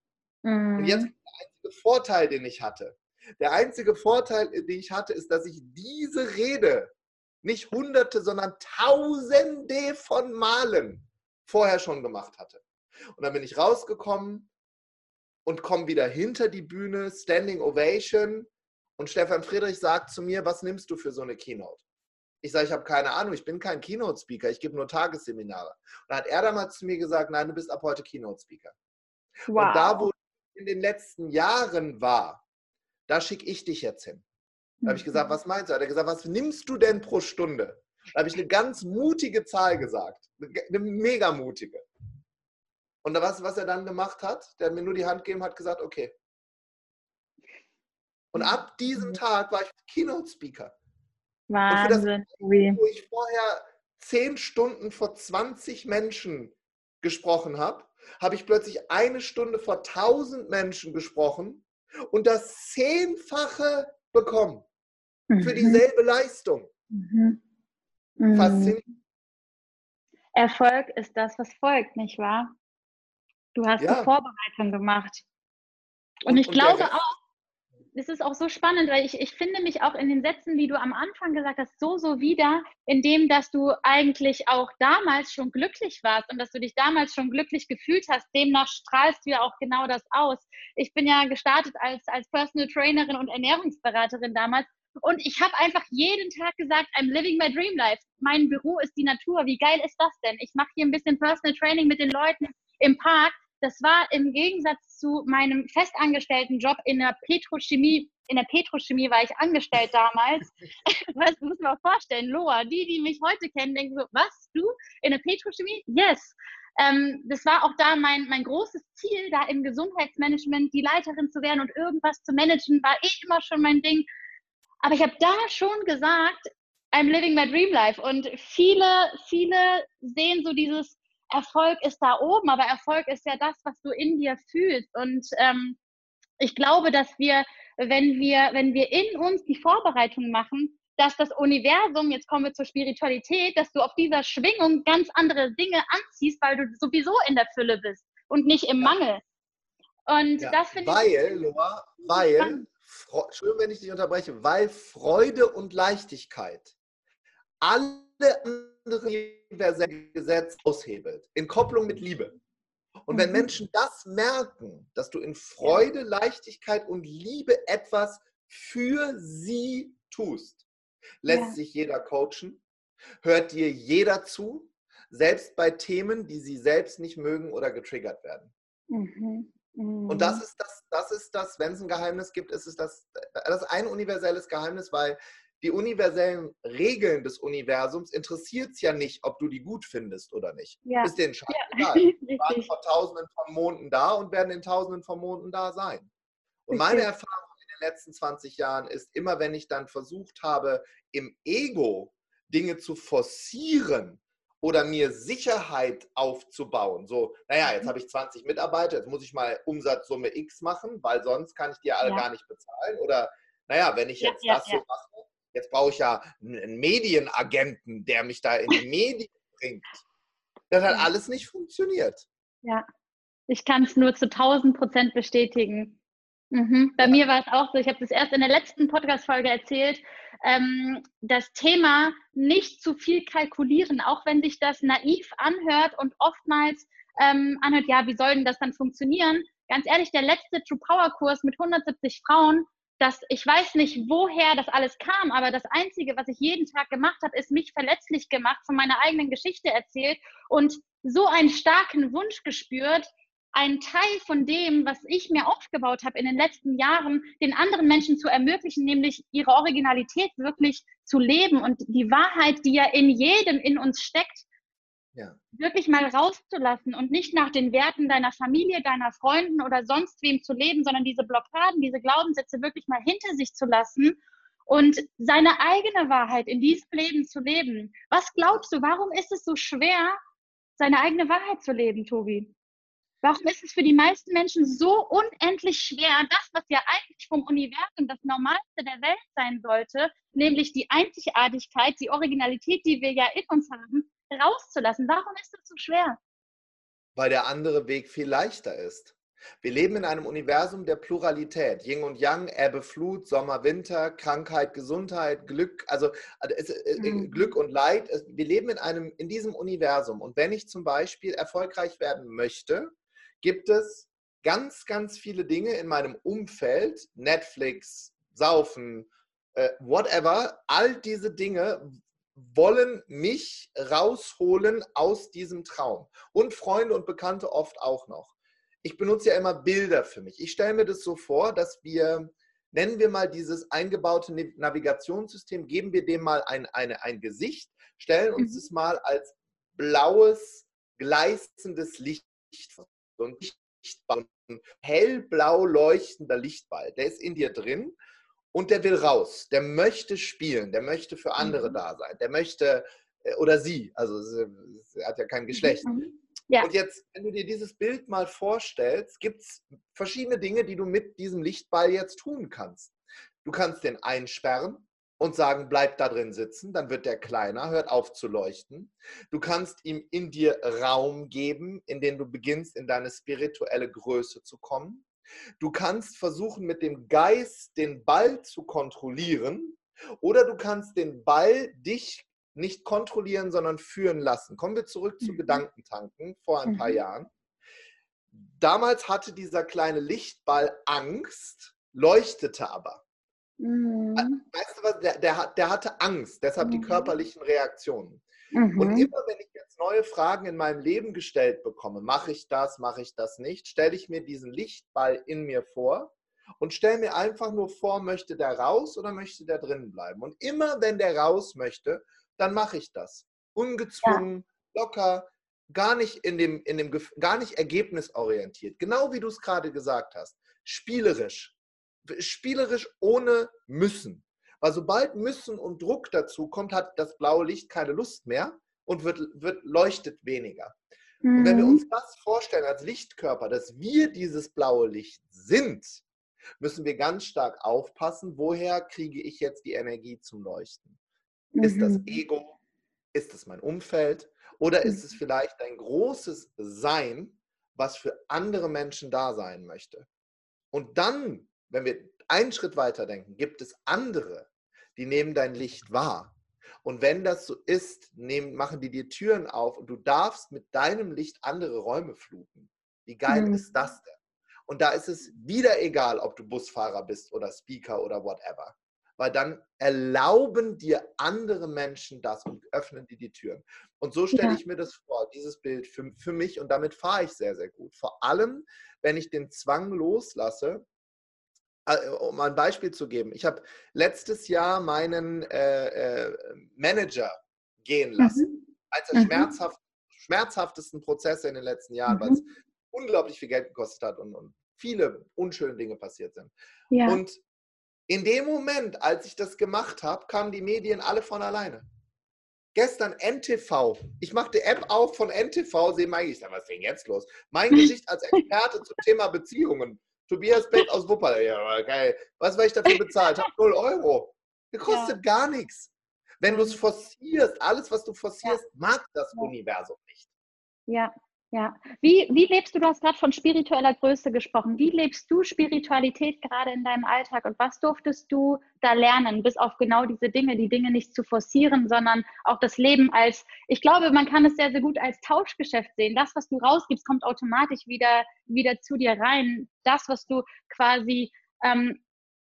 Mhm. Und jetzt der einzige Vorteil, den ich hatte. Der einzige Vorteil, den ich hatte, ist, dass ich diese Rede nicht hunderte, sondern tausende von Malen vorher schon gemacht hatte. Und dann bin ich rausgekommen und komme wieder hinter die Bühne, Standing Ovation. Und Stefan Friedrich sagt zu mir, was nimmst du für so eine Keynote? Ich sage, ich habe keine Ahnung, ich bin kein Keynote-Speaker, ich gebe nur Tagesseminare. Und dann hat er damals zu mir gesagt, nein, du bist ab heute Keynote-Speaker. Wow. Und da, wo ich in den letzten Jahren war, da schicke ich dich jetzt hin. Da habe ich gesagt, mhm. was meinst du? Hat er gesagt, was nimmst du denn pro Stunde? Da habe ich eine ganz mutige Zahl gesagt. Eine mega mutige. Und was, was er dann gemacht hat, der hat mir nur die Hand gegeben, hat gesagt, okay. Und ab diesem mhm. Tag war ich Keynote-Speaker. Wahnsinn. Das, wo ich vorher zehn Stunden vor 20 Menschen gesprochen habe, habe ich plötzlich eine Stunde vor 1000 Menschen gesprochen und das Zehnfache bekommen mhm. für dieselbe Leistung. Mhm. Mhm. Faszinierend. Erfolg ist das, was folgt, nicht wahr? Du hast ja. die Vorbereitung gemacht. Und, und ich und glaube auch, es ist auch so spannend, weil ich, ich finde mich auch in den Sätzen, die du am Anfang gesagt hast, so, so wieder, in dem, dass du eigentlich auch damals schon glücklich warst und dass du dich damals schon glücklich gefühlt hast. Demnach strahlst du ja auch genau das aus. Ich bin ja gestartet als, als Personal Trainerin und Ernährungsberaterin damals und ich habe einfach jeden Tag gesagt, I'm living my dream life. Mein Büro ist die Natur. Wie geil ist das denn? Ich mache hier ein bisschen Personal Training mit den Leuten im Park das war im Gegensatz zu meinem festangestellten Job in der Petrochemie. In der Petrochemie war ich angestellt damals. Was muss man vorstellen? Loa, die, die mich heute kennen, denken so, was, du in der Petrochemie? Yes. Ähm, das war auch da mein, mein großes Ziel, da im Gesundheitsmanagement die Leiterin zu werden und irgendwas zu managen, war eh immer schon mein Ding. Aber ich habe da schon gesagt, I'm living my dream life. Und viele, viele sehen so dieses, Erfolg ist da oben, aber Erfolg ist ja das, was du in dir fühlst. Und ähm, ich glaube, dass wir, wenn wir, wenn wir in uns die Vorbereitung machen, dass das Universum, jetzt kommen wir zur Spiritualität, dass du auf dieser Schwingung ganz andere Dinge anziehst, weil du sowieso in der Fülle bist und nicht im Mangel. Und ja, das finde ich. Weil, Loa, weil, schön, wenn ich dich unterbreche, weil Freude und Leichtigkeit alle andere universelle Gesetz aushebelt, in Kopplung mit Liebe. Und wenn mhm. Menschen das merken, dass du in Freude, Leichtigkeit und Liebe etwas für sie tust, lässt ja. sich jeder coachen, hört dir jeder zu, selbst bei Themen, die sie selbst nicht mögen oder getriggert werden. Mhm. Mhm. Und das ist das, das ist das, wenn es ein Geheimnis gibt, ist es das, das ist ein universelles Geheimnis, weil die universellen Regeln des Universums interessiert es ja nicht, ob du die gut findest oder nicht. Ja. Ist den Schein ja. Wir waren vor Tausenden von Monden da und werden in Tausenden von Monden da sein. Und meine Erfahrung in den letzten 20 Jahren ist, immer wenn ich dann versucht habe, im Ego Dinge zu forcieren oder mir Sicherheit aufzubauen, so, naja, jetzt mhm. habe ich 20 Mitarbeiter, jetzt muss ich mal Umsatzsumme X machen, weil sonst kann ich die alle ja. gar nicht bezahlen. Oder, naja, wenn ich jetzt das so mache, Jetzt brauche ich ja einen Medienagenten, der mich da in die Medien bringt. Das hat alles nicht funktioniert. Ja, ich kann es nur zu 1000 Prozent bestätigen. Mhm. Bei ja. mir war es auch so, ich habe das erst in der letzten Podcast-Folge erzählt, ähm, das Thema nicht zu viel kalkulieren, auch wenn sich das naiv anhört und oftmals ähm, anhört, ja, wie soll denn das dann funktionieren? Ganz ehrlich, der letzte True Power Kurs mit 170 Frauen, dass ich weiß nicht, woher das alles kam, aber das Einzige, was ich jeden Tag gemacht habe, ist mich verletzlich gemacht, von meiner eigenen Geschichte erzählt und so einen starken Wunsch gespürt, einen Teil von dem, was ich mir aufgebaut habe in den letzten Jahren, den anderen Menschen zu ermöglichen, nämlich ihre Originalität wirklich zu leben und die Wahrheit, die ja in jedem in uns steckt, ja. wirklich mal rauszulassen und nicht nach den Werten deiner Familie, deiner Freunden oder sonst wem zu leben, sondern diese Blockaden, diese Glaubenssätze wirklich mal hinter sich zu lassen und seine eigene Wahrheit in diesem Leben zu leben. Was glaubst du, warum ist es so schwer, seine eigene Wahrheit zu leben, Tobi? Warum ist es für die meisten Menschen so unendlich schwer, das, was ja eigentlich vom Universum das Normalste der Welt sein sollte, nämlich die Einzigartigkeit, die Originalität, die wir ja in uns haben, rauszulassen? Warum ist das so schwer? Weil der andere Weg viel leichter ist. Wir leben in einem Universum der Pluralität. Yin und Yang, Ebbe, Flut, Sommer, Winter, Krankheit, Gesundheit, Glück, also äh, mhm. Glück und Leid. Wir leben in, einem, in diesem Universum. Und wenn ich zum Beispiel erfolgreich werden möchte, gibt es ganz, ganz viele Dinge in meinem Umfeld, Netflix, Saufen, äh, whatever, all diese Dinge wollen mich rausholen aus diesem Traum. Und Freunde und Bekannte oft auch noch. Ich benutze ja immer Bilder für mich. Ich stelle mir das so vor, dass wir, nennen wir mal dieses eingebaute Navigationssystem, geben wir dem mal ein, eine, ein Gesicht, stellen uns es mhm. mal als blaues, gleißendes Licht vor so ein Lichtball, ein hellblau leuchtender Lichtball, der ist in dir drin und der will raus. Der möchte spielen, der möchte für andere mhm. da sein, der möchte, äh, oder sie, also er hat ja kein Geschlecht. Mhm. Ja. Und jetzt, wenn du dir dieses Bild mal vorstellst, gibt es verschiedene Dinge, die du mit diesem Lichtball jetzt tun kannst. Du kannst den einsperren, und sagen, bleib da drin sitzen, dann wird der kleiner, hört auf zu leuchten. Du kannst ihm in dir Raum geben, in dem du beginnst, in deine spirituelle Größe zu kommen. Du kannst versuchen, mit dem Geist den Ball zu kontrollieren oder du kannst den Ball dich nicht kontrollieren, sondern führen lassen. Kommen wir zurück zu mhm. Gedankentanken vor ein paar mhm. Jahren. Damals hatte dieser kleine Lichtball Angst, leuchtete aber. Mhm. Weißt du was, der, der, der hatte Angst, deshalb mhm. die körperlichen Reaktionen. Mhm. Und immer wenn ich jetzt neue Fragen in meinem Leben gestellt bekomme, mache ich das, mache ich das nicht, stelle ich mir diesen Lichtball in mir vor und stelle mir einfach nur vor, möchte der raus oder möchte der drinnen bleiben. Und immer wenn der raus möchte, dann mache ich das. Ungezwungen, ja. locker, gar nicht in dem, in dem, gar nicht ergebnisorientiert. Genau wie du es gerade gesagt hast. Spielerisch spielerisch ohne müssen. Weil sobald müssen und Druck dazu kommt, hat das blaue Licht keine Lust mehr und wird, wird leuchtet weniger. Mhm. Und wenn wir mhm. uns das vorstellen als Lichtkörper, dass wir dieses blaue Licht sind, müssen wir ganz stark aufpassen, woher kriege ich jetzt die Energie zum Leuchten? Mhm. Ist das mhm. Ego? Ist es mein Umfeld? Oder ist es vielleicht ein großes Sein, was für andere Menschen da sein möchte? Und dann wenn wir einen Schritt weiter denken, gibt es andere, die nehmen dein Licht wahr. Und wenn das so ist, nehmen, machen die dir Türen auf und du darfst mit deinem Licht andere Räume fluten. Wie geil mhm. ist das denn? Und da ist es wieder egal, ob du Busfahrer bist oder Speaker oder whatever. Weil dann erlauben dir andere Menschen das und öffnen dir die Türen. Und so stelle ja. ich mir das vor, dieses Bild für, für mich und damit fahre ich sehr, sehr gut. Vor allem, wenn ich den Zwang loslasse, um ein Beispiel zu geben, ich habe letztes Jahr meinen äh, äh, Manager gehen lassen. Mhm. Als der mhm. schmerzhaft, schmerzhaftesten Prozesse in den letzten Jahren, mhm. weil es unglaublich viel Geld gekostet hat und, und viele unschöne Dinge passiert sind. Ja. Und in dem Moment, als ich das gemacht habe, kamen die Medien alle von alleine. Gestern NTV. Ich mache die App auf von NTV, sehe mein Gesicht. Was ist denn jetzt los? Mein Gesicht als Experte zum Thema Beziehungen. Tobias Beck aus Wuppertal. Ja, geil. Was, weil ich dafür bezahlt habe? 0 Euro. Das kostet ja. gar nichts. Wenn du es forcierst, alles, was du forcierst, ja. mag das Universum nicht. Ja, ja. Wie, wie lebst du, du hast gerade von spiritueller Größe gesprochen. Wie lebst du Spiritualität gerade in deinem Alltag und was durftest du da lernen, bis auf genau diese Dinge, die Dinge nicht zu forcieren, sondern auch das Leben als, ich glaube, man kann es sehr, sehr gut als Tauschgeschäft sehen. Das, was du rausgibst, kommt automatisch wieder, wieder zu dir rein. Das, was du quasi ähm,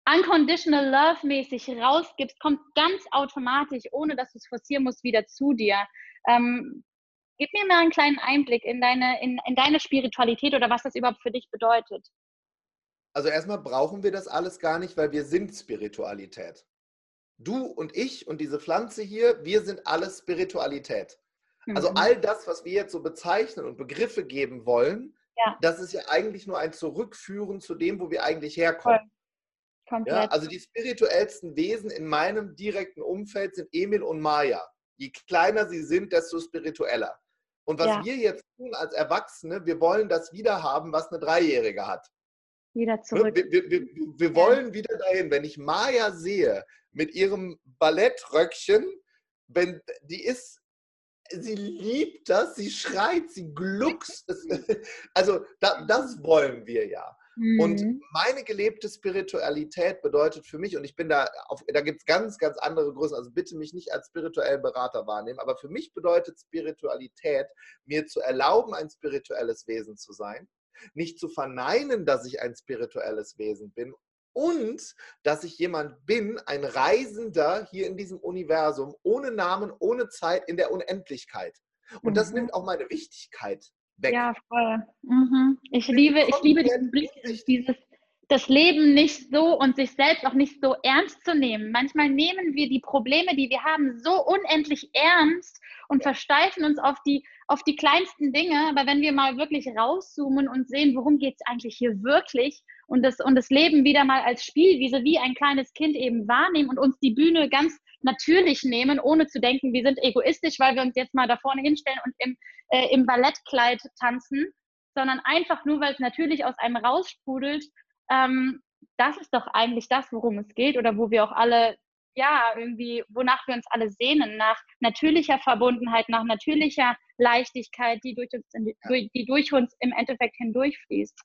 unconditional love mäßig rausgibst, kommt ganz automatisch, ohne dass du es forcieren musst, wieder zu dir. Ähm, gib mir mal einen kleinen Einblick in deine, in, in deine Spiritualität oder was das überhaupt für dich bedeutet. Also erstmal brauchen wir das alles gar nicht, weil wir sind Spiritualität. Du und ich und diese Pflanze hier, wir sind alles Spiritualität. Also mhm. all das, was wir jetzt so bezeichnen und Begriffe geben wollen, ja. das ist ja eigentlich nur ein Zurückführen zu dem, wo wir eigentlich herkommen. Ja, also die spirituellsten Wesen in meinem direkten Umfeld sind Emil und Maya. Je kleiner sie sind, desto spiritueller. Und was ja. wir jetzt tun als Erwachsene, wir wollen das wieder haben, was eine Dreijährige hat. Wieder ne, zurück. Wir, wir, wir, wir wollen ja. wieder dahin. Wenn ich Maya sehe mit ihrem Ballettröckchen, wenn, die ist, sie liebt das, sie schreit, sie gluckst. also da, das wollen wir ja. Mhm. Und meine gelebte Spiritualität bedeutet für mich, und ich bin da, auf, da gibt es ganz, ganz andere Größen, also bitte mich nicht als spirituellen Berater wahrnehmen, aber für mich bedeutet Spiritualität, mir zu erlauben, ein spirituelles Wesen zu sein, nicht zu verneinen, dass ich ein spirituelles Wesen bin und dass ich jemand bin, ein Reisender hier in diesem Universum, ohne Namen, ohne Zeit, in der Unendlichkeit. Und das mhm. nimmt auch meine Wichtigkeit weg. Ja, voll. Mhm. Ich liebe, ich liebe diesen Blick, dieses das Leben nicht so und sich selbst auch nicht so ernst zu nehmen. Manchmal nehmen wir die Probleme, die wir haben, so unendlich ernst und versteifen uns auf die, auf die kleinsten Dinge. Aber wenn wir mal wirklich rauszoomen und sehen, worum geht es eigentlich hier wirklich und das, und das Leben wieder mal als Spielwiese wie ein kleines Kind eben wahrnehmen und uns die Bühne ganz natürlich nehmen, ohne zu denken, wir sind egoistisch, weil wir uns jetzt mal da vorne hinstellen und im, äh, im Ballettkleid tanzen, sondern einfach nur, weil es natürlich aus einem raussprudelt, ähm, das ist doch eigentlich das, worum es geht oder wo wir auch alle, ja, irgendwie, wonach wir uns alle sehnen, nach natürlicher Verbundenheit, nach natürlicher Leichtigkeit, die durch uns, die durch uns im Endeffekt hindurchfließt.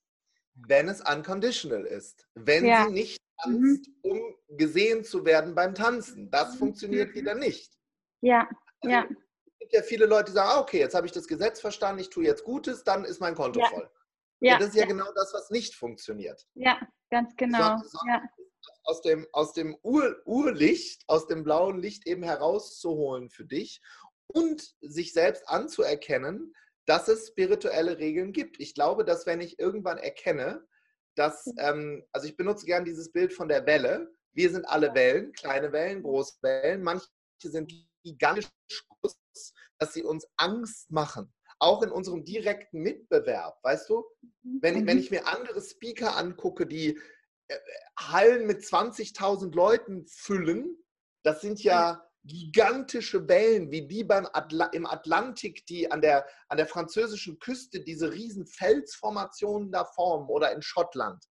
Wenn es unconditional ist, wenn ja. sie nicht tanzt, mhm. um gesehen zu werden beim Tanzen. Das mhm. funktioniert wieder nicht. Ja, also, ja. Es gibt ja viele Leute, die sagen, ah, okay, jetzt habe ich das Gesetz verstanden, ich tue jetzt Gutes, dann ist mein Konto ja. voll. Ja, ja, das ist ja, ja, genau das, was nicht funktioniert. Ja, ganz genau. So, so ja. Aus dem, aus dem Ur, Urlicht, aus dem blauen Licht eben herauszuholen für dich und sich selbst anzuerkennen, dass es spirituelle Regeln gibt. Ich glaube, dass wenn ich irgendwann erkenne, dass, ähm, also ich benutze gern dieses Bild von der Welle. Wir sind alle Wellen, kleine Wellen, große Wellen. Manche sind gigantisch groß, dass sie uns Angst machen auch in unserem direkten Mitbewerb, weißt du? Mhm. Wenn, mhm. wenn ich mir andere Speaker angucke, die äh, Hallen mit 20.000 Leuten füllen, das sind ja gigantische Wellen, wie die beim Atla im Atlantik, die an der, an der französischen Küste diese riesen Felsformationen da formen oder in Schottland,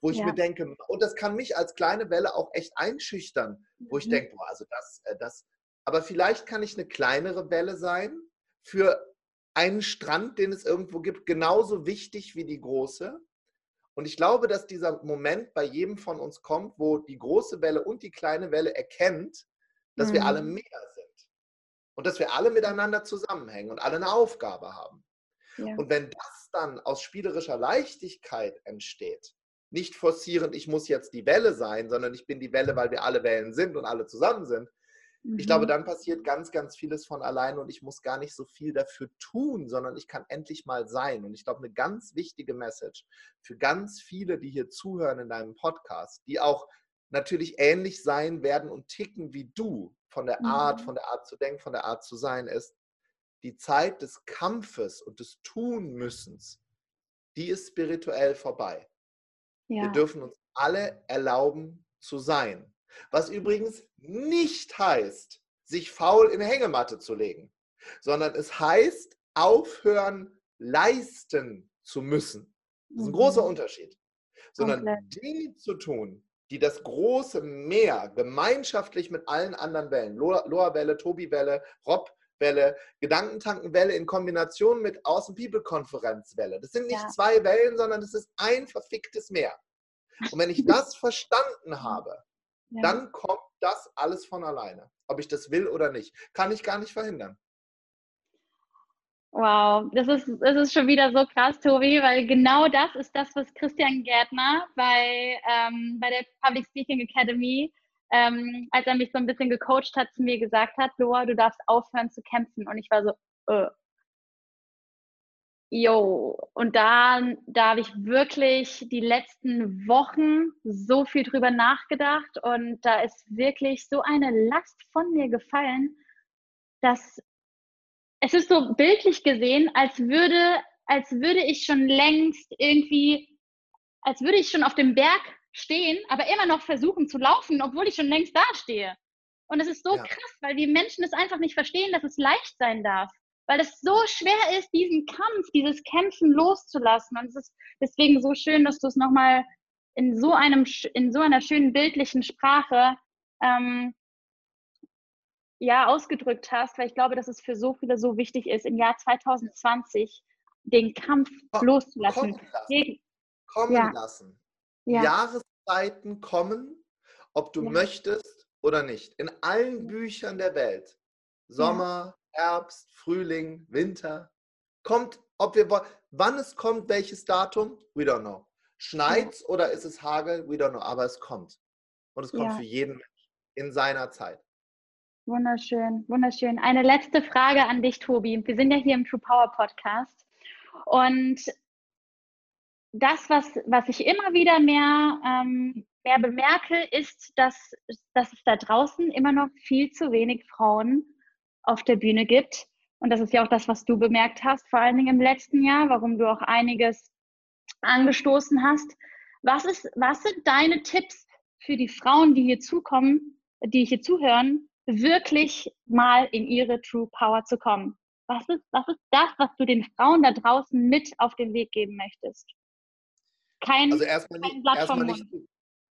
wo ich ja. mir denke, und das kann mich als kleine Welle auch echt einschüchtern, wo ich mhm. denke, boah, also das, äh, das, aber vielleicht kann ich eine kleinere Welle sein für einen Strand, den es irgendwo gibt, genauso wichtig wie die große. Und ich glaube, dass dieser Moment bei jedem von uns kommt, wo die große Welle und die kleine Welle erkennt, dass mhm. wir alle mhm. mehr sind. Und dass wir alle miteinander zusammenhängen und alle eine Aufgabe haben. Ja. Und wenn das dann aus spielerischer Leichtigkeit entsteht, nicht forcierend, ich muss jetzt die Welle sein, sondern ich bin die Welle, weil wir alle Wellen sind und alle zusammen sind, ich glaube, mhm. dann passiert ganz, ganz vieles von allein und ich muss gar nicht so viel dafür tun, sondern ich kann endlich mal sein. Und ich glaube, eine ganz wichtige Message für ganz viele, die hier zuhören in deinem Podcast, die auch natürlich ähnlich sein werden und ticken wie du von der Art, mhm. von der Art zu denken, von der Art zu sein, ist, die Zeit des Kampfes und des Tunmüssens, die ist spirituell vorbei. Ja. Wir dürfen uns alle erlauben zu sein. Was übrigens nicht heißt, sich faul in eine Hängematte zu legen, sondern es heißt, aufhören, leisten zu müssen. Das ist ein mhm. großer Unterschied. Sondern Komplett. Dinge zu tun, die das große Meer gemeinschaftlich mit allen anderen Wellen, Loa-Welle, Tobi-Welle, Rob-Welle, Gedankentankenwelle in Kombination mit Außen-People-Konferenzwelle. Das sind nicht ja. zwei Wellen, sondern das ist ein verficktes Meer. Und wenn ich das verstanden habe, ja. dann kommt das alles von alleine. Ob ich das will oder nicht. Kann ich gar nicht verhindern. Wow, das ist, das ist schon wieder so krass, Tobi, weil genau das ist das, was Christian Gärtner bei, ähm, bei der Public Speaking Academy, ähm, als er mich so ein bisschen gecoacht hat, zu mir gesagt hat, Loa, du darfst aufhören zu kämpfen. Und ich war so, äh. Jo, und da, da habe ich wirklich die letzten Wochen so viel drüber nachgedacht und da ist wirklich so eine Last von mir gefallen, dass es ist so bildlich gesehen, als würde, als würde ich schon längst irgendwie, als würde ich schon auf dem Berg stehen, aber immer noch versuchen zu laufen, obwohl ich schon längst da stehe. Und es ist so ja. krass, weil die Menschen es einfach nicht verstehen, dass es leicht sein darf. Weil es so schwer ist, diesen Kampf, dieses Kämpfen loszulassen. Und es ist deswegen so schön, dass du es nochmal in so einem, in so einer schönen bildlichen Sprache ähm, ja ausgedrückt hast, weil ich glaube, dass es für so viele so wichtig ist, im Jahr 2020 den Kampf Komm, loszulassen. Kommen lassen. Kommen ja. lassen. Ja. Jahreszeiten kommen, ob du ja. möchtest oder nicht. In allen Büchern der Welt. Sommer, Herbst, Frühling, Winter. Kommt, ob wir wollen. Wann es kommt, welches Datum? We don't know. Schneit's oder ist es Hagel? We don't know. Aber es kommt. Und es kommt für jeden Menschen in seiner Zeit. Wunderschön, wunderschön. Eine letzte Frage an dich, Tobi. Wir sind ja hier im True Power Podcast. Und das, was, was ich immer wieder mehr, ähm, mehr bemerke, ist, dass, dass es da draußen immer noch viel zu wenig Frauen auf der Bühne gibt. Und das ist ja auch das, was du bemerkt hast, vor allen Dingen im letzten Jahr, warum du auch einiges angestoßen hast. Was, ist, was sind deine Tipps für die Frauen, die hier zukommen, die hier zuhören, wirklich mal in ihre True Power zu kommen? Was ist, was ist das, was du den Frauen da draußen mit auf den Weg geben möchtest? Kein, also erstmal nicht, Blatt erstmal Nicht,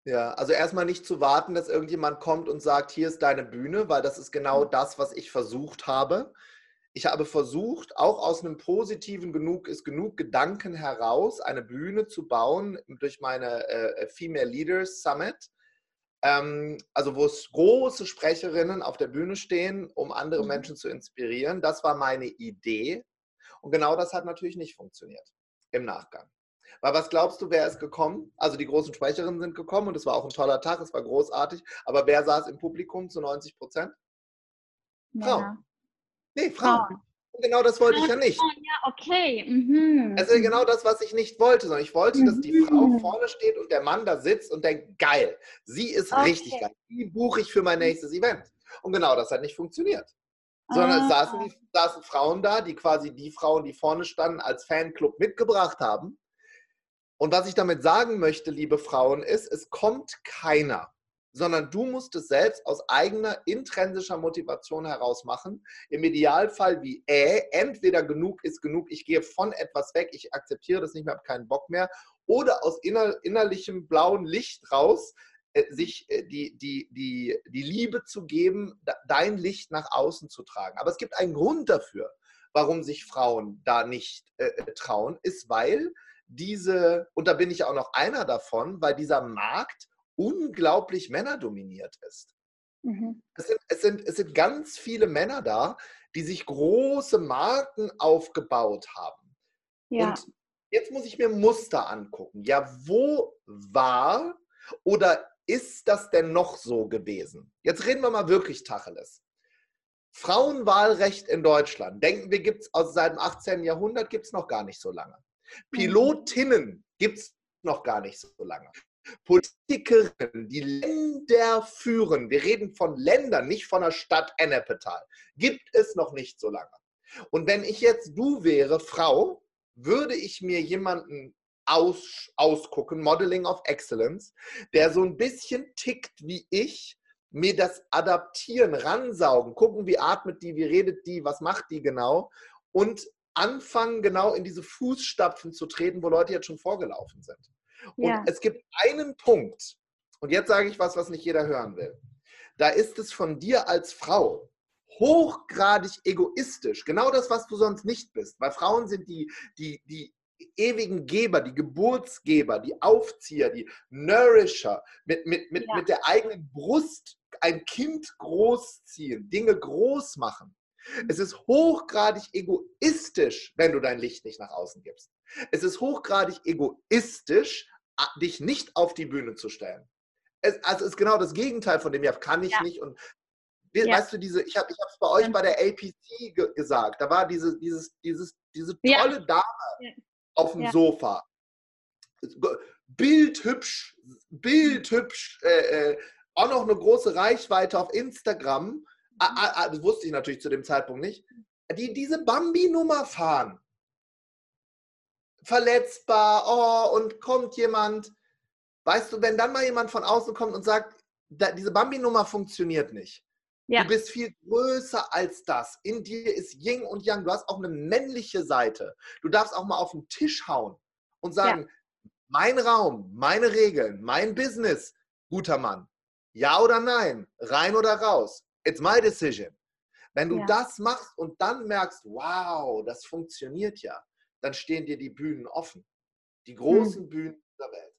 ja, also erstmal nicht zu warten, dass irgendjemand kommt und sagt, hier ist deine Bühne, weil das ist genau mhm. das, was ich versucht habe. Ich habe versucht, auch aus einem positiven genug ist genug Gedanken heraus, eine Bühne zu bauen durch meine äh, Female Leaders Summit ähm, also wo es große Sprecherinnen auf der Bühne stehen, um andere mhm. Menschen zu inspirieren. Das war meine Idee. Und genau das hat natürlich nicht funktioniert im Nachgang. Weil was glaubst du, wer ist gekommen? Also die großen Sprecherinnen sind gekommen und es war auch ein toller Tag, es war großartig. Aber wer saß im Publikum zu 90 Prozent? Frauen. Nee, Frauen. Frauen. Und genau das wollte ich ja nicht. Ja, okay. Mhm. Also genau das, was ich nicht wollte, sondern ich wollte, dass die Frau mhm. vorne steht und der Mann da sitzt und denkt, geil, sie ist okay. richtig geil. Die buche ich für mein nächstes Event. Und genau das hat nicht funktioniert. Sondern ah. es saßen, die, saßen Frauen da, die quasi die Frauen, die vorne standen, als Fanclub mitgebracht haben. Und was ich damit sagen möchte, liebe Frauen, ist, es kommt keiner sondern du musst es selbst aus eigener intrinsischer Motivation heraus machen. Im Idealfall wie, äh, entweder genug ist genug, ich gehe von etwas weg, ich akzeptiere das nicht mehr, habe keinen Bock mehr, oder aus inner, innerlichem blauen Licht raus, äh, sich äh, die, die, die, die Liebe zu geben, dein Licht nach außen zu tragen. Aber es gibt einen Grund dafür, warum sich Frauen da nicht äh, äh trauen, ist, weil diese, und da bin ich auch noch einer davon, weil dieser Markt unglaublich männerdominiert ist. Mhm. Es, sind, es, sind, es sind ganz viele Männer da, die sich große Marken aufgebaut haben. Ja. Und jetzt muss ich mir Muster angucken. Ja, wo war oder ist das denn noch so gewesen? Jetzt reden wir mal wirklich Tacheles. Frauenwahlrecht in Deutschland, denken wir, gibt es also seit dem 18. Jahrhundert, gibt es noch gar nicht so lange. Mhm. Pilotinnen gibt es noch gar nicht so lange. Politikerinnen, die Länder führen, wir reden von Ländern, nicht von der Stadt Ennepetal, gibt es noch nicht so lange. Und wenn ich jetzt du wäre, Frau, würde ich mir jemanden aus, ausgucken, Modeling of Excellence, der so ein bisschen tickt wie ich, mir das adaptieren, ransaugen, gucken, wie atmet die, wie redet die, was macht die genau und anfangen, genau in diese Fußstapfen zu treten, wo Leute jetzt schon vorgelaufen sind. Und ja. es gibt einen Punkt, und jetzt sage ich was, was nicht jeder hören will. Da ist es von dir als Frau hochgradig egoistisch, genau das, was du sonst nicht bist, weil Frauen sind die, die, die ewigen Geber, die Geburtsgeber, die Aufzieher, die Nourisher, mit, mit, mit, ja. mit der eigenen Brust ein Kind großziehen, Dinge groß machen. Es ist hochgradig egoistisch, wenn du dein Licht nicht nach außen gibst. Es ist hochgradig egoistisch, dich nicht auf die Bühne zu stellen. Es, also ist genau das Gegenteil von dem, ja, kann ich ja. nicht. Und ja. weißt du, diese, ich habe es bei euch bei der APC ge gesagt, da war diese, dieses, dieses, diese tolle ja. Dame auf dem Sofa. Bildhübsch, bildhübsch, äh, äh, auch noch eine große Reichweite auf Instagram. Ah, ah, ah, das wusste ich natürlich zu dem Zeitpunkt nicht. Die diese Bambi-Nummer fahren. Verletzbar, oh, und kommt jemand. Weißt du, wenn dann mal jemand von außen kommt und sagt, diese Bambi-Nummer funktioniert nicht. Ja. Du bist viel größer als das. In dir ist Yin und Yang. Du hast auch eine männliche Seite. Du darfst auch mal auf den Tisch hauen und sagen, ja. mein Raum, meine Regeln, mein Business, guter Mann. Ja oder nein? Rein oder raus? It's my decision. Wenn du ja. das machst und dann merkst, wow, das funktioniert ja, dann stehen dir die Bühnen offen. Die großen hm. Bühnen der Welt.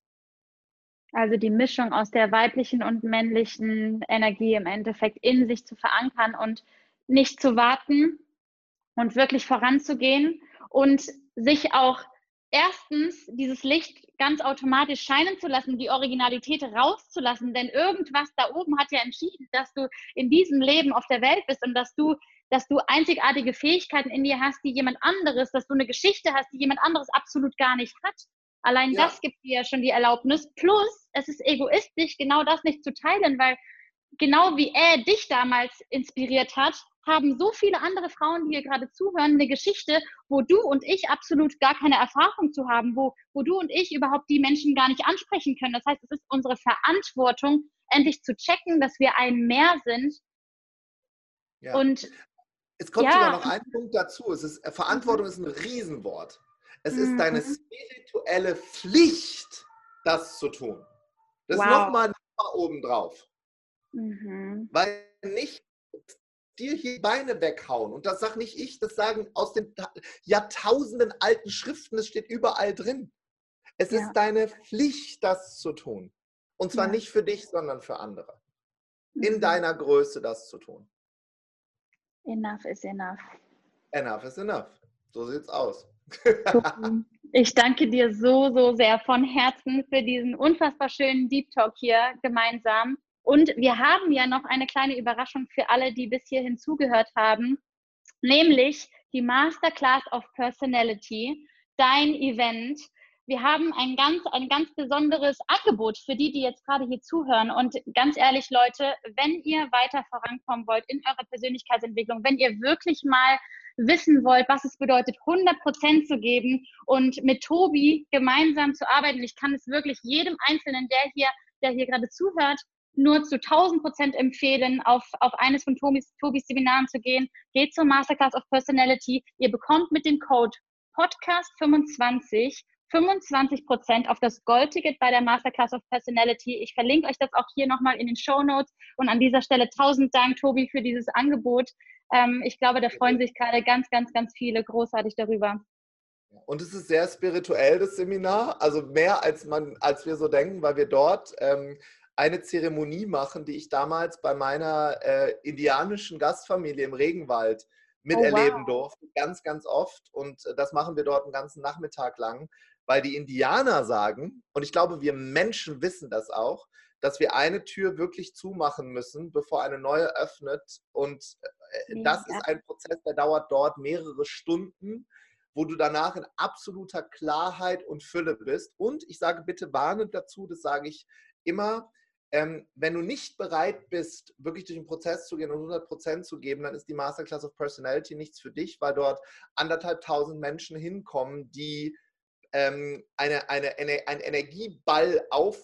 Also die Mischung aus der weiblichen und männlichen Energie im Endeffekt in sich zu verankern und nicht zu warten und wirklich voranzugehen und sich auch erstens dieses Licht ganz automatisch scheinen zu lassen, die Originalität rauszulassen, denn irgendwas da oben hat ja entschieden, dass du in diesem Leben auf der Welt bist und dass du, dass du einzigartige Fähigkeiten in dir hast, die jemand anderes, dass du eine Geschichte hast, die jemand anderes absolut gar nicht hat. Allein ja. das gibt dir ja schon die Erlaubnis. Plus, es ist egoistisch, genau das nicht zu teilen, weil genau wie er dich damals inspiriert hat, haben so viele andere Frauen, die hier gerade zuhören, eine Geschichte, wo du und ich absolut gar keine Erfahrung zu haben, wo, wo du und ich überhaupt die Menschen gar nicht ansprechen können. Das heißt, es ist unsere Verantwortung, endlich zu checken, dass wir ein Mehr sind. Ja. Und es kommt ja. sogar noch ein Punkt dazu. Es ist, Verantwortung ist ein Riesenwort. Es ist deine mhm. spirituelle Pflicht, das zu tun. Das wow. ist nochmal oben drauf. Mhm. Weil nicht dir hier Beine weghauen. Und das sage nicht ich, das sagen aus den Jahrtausenden alten Schriften, es steht überall drin. Es ja. ist deine Pflicht, das zu tun. Und zwar ja. nicht für dich, sondern für andere. In mhm. deiner Größe das zu tun. Enough is enough. Enough is enough. So sieht's aus. ich danke dir so, so sehr von Herzen für diesen unfassbar schönen Deep Talk hier gemeinsam. Und wir haben ja noch eine kleine Überraschung für alle, die bis hierhin zugehört haben, nämlich die Masterclass of Personality, dein Event. Wir haben ein ganz, ein ganz besonderes Angebot für die, die jetzt gerade hier zuhören. Und ganz ehrlich, Leute, wenn ihr weiter vorankommen wollt in eurer Persönlichkeitsentwicklung, wenn ihr wirklich mal wissen wollt, was es bedeutet, 100 Prozent zu geben und mit Tobi gemeinsam zu arbeiten, ich kann es wirklich jedem Einzelnen, der hier, der hier gerade zuhört, nur zu 1000 Prozent empfehlen, auf, auf eines von Tobis, Tobis Seminaren zu gehen. Geht zur Masterclass of Personality. Ihr bekommt mit dem Code Podcast25 25 Prozent auf das Goldticket bei der Masterclass of Personality. Ich verlinke euch das auch hier nochmal in den Show Notes. Und an dieser Stelle tausend Dank, Tobi, für dieses Angebot. Ähm, ich glaube, da freuen sich gerade ganz, ganz, ganz viele großartig darüber. Und es ist sehr spirituell, das Seminar. Also mehr als man, als wir so denken, weil wir dort ähm, eine Zeremonie machen, die ich damals bei meiner äh, indianischen Gastfamilie im Regenwald miterleben oh, wow. durfte, ganz, ganz oft. Und äh, das machen wir dort einen ganzen Nachmittag lang, weil die Indianer sagen, und ich glaube, wir Menschen wissen das auch, dass wir eine Tür wirklich zumachen müssen, bevor eine neue öffnet. Und äh, das ist ein Prozess, der dauert dort mehrere Stunden, wo du danach in absoluter Klarheit und Fülle bist. Und ich sage bitte warnend dazu, das sage ich immer, ähm, wenn du nicht bereit bist, wirklich durch den Prozess zu gehen und 100 Prozent zu geben, dann ist die Masterclass of Personality nichts für dich, weil dort anderthalb tausend Menschen hinkommen, die ähm, eine, eine, eine, einen Energieball auf,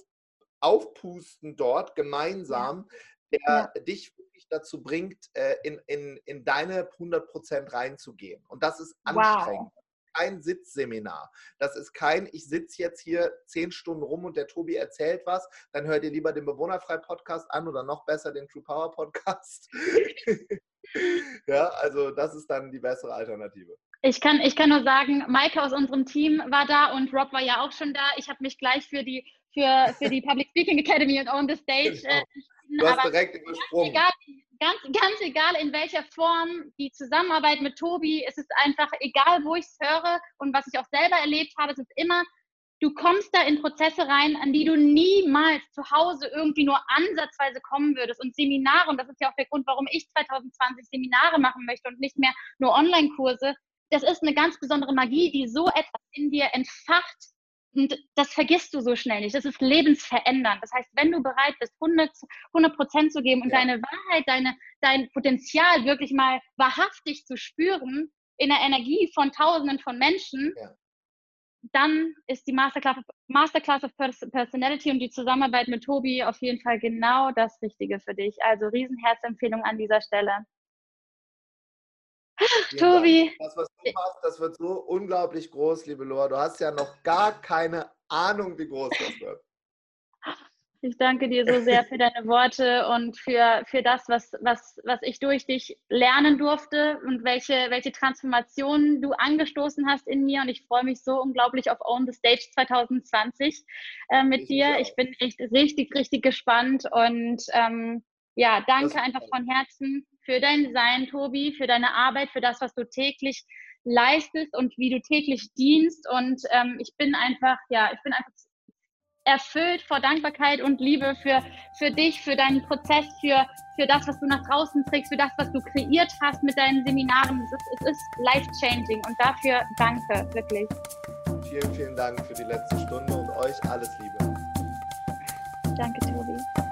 aufpusten dort gemeinsam, der ja. dich wirklich dazu bringt, äh, in, in, in deine 100 Prozent reinzugehen. Und das ist anstrengend. Wow kein Sitzseminar. Das ist kein, ich sitze jetzt hier zehn Stunden rum und der Tobi erzählt was. Dann hört ihr lieber den Bewohnerfrei-Podcast an oder noch besser den True Power Podcast. ja, also das ist dann die bessere Alternative. Ich kann, ich kann nur sagen, Maike aus unserem Team war da und Rob war ja auch schon da. Ich habe mich gleich für die, für, für die Public Speaking Academy und On the Stage genau. äh, Du hast direkt übersprungen. Egal, ganz, ganz egal in welcher Form, die Zusammenarbeit mit Tobi, es ist einfach egal, wo ich es höre und was ich auch selber erlebt habe, es ist immer, du kommst da in Prozesse rein, an die du niemals zu Hause irgendwie nur ansatzweise kommen würdest. Und Seminare, und das ist ja auch der Grund, warum ich 2020 Seminare machen möchte und nicht mehr nur Online-Kurse, das ist eine ganz besondere Magie, die so etwas in dir entfacht, und das vergisst du so schnell nicht. Das ist lebensverändernd. Das heißt, wenn du bereit bist, 100 Prozent zu geben und ja. deine Wahrheit, deine, dein Potenzial wirklich mal wahrhaftig zu spüren in der Energie von Tausenden von Menschen, ja. dann ist die Masterclass, Masterclass of Personality und die Zusammenarbeit mit Tobi auf jeden Fall genau das Richtige für dich. Also Riesenherzempfehlung an dieser Stelle. Tobi. Das, was du machst, das wird so unglaublich groß, liebe Loa. Du hast ja noch gar keine Ahnung, wie groß das wird. Ich danke dir so sehr für deine Worte und für, für das, was, was, was ich durch dich lernen durfte und welche, welche Transformationen du angestoßen hast in mir. Und ich freue mich so unglaublich auf Own the Stage 2020 äh, mit ich dir. Ich bin echt richtig, richtig gespannt und ähm, ja, danke einfach von Herzen für dein Sein, Tobi, für deine Arbeit, für das, was du täglich leistest und wie du täglich dienst. Und ähm, ich bin einfach, ja, ich bin einfach erfüllt vor Dankbarkeit und Liebe für, für dich, für deinen Prozess, für, für das, was du nach draußen trägst, für das, was du kreiert hast mit deinen Seminaren. Es ist, es ist life-changing und dafür danke, wirklich. Vielen, vielen Dank für die letzte Stunde und euch alles Liebe. Danke, Tobi.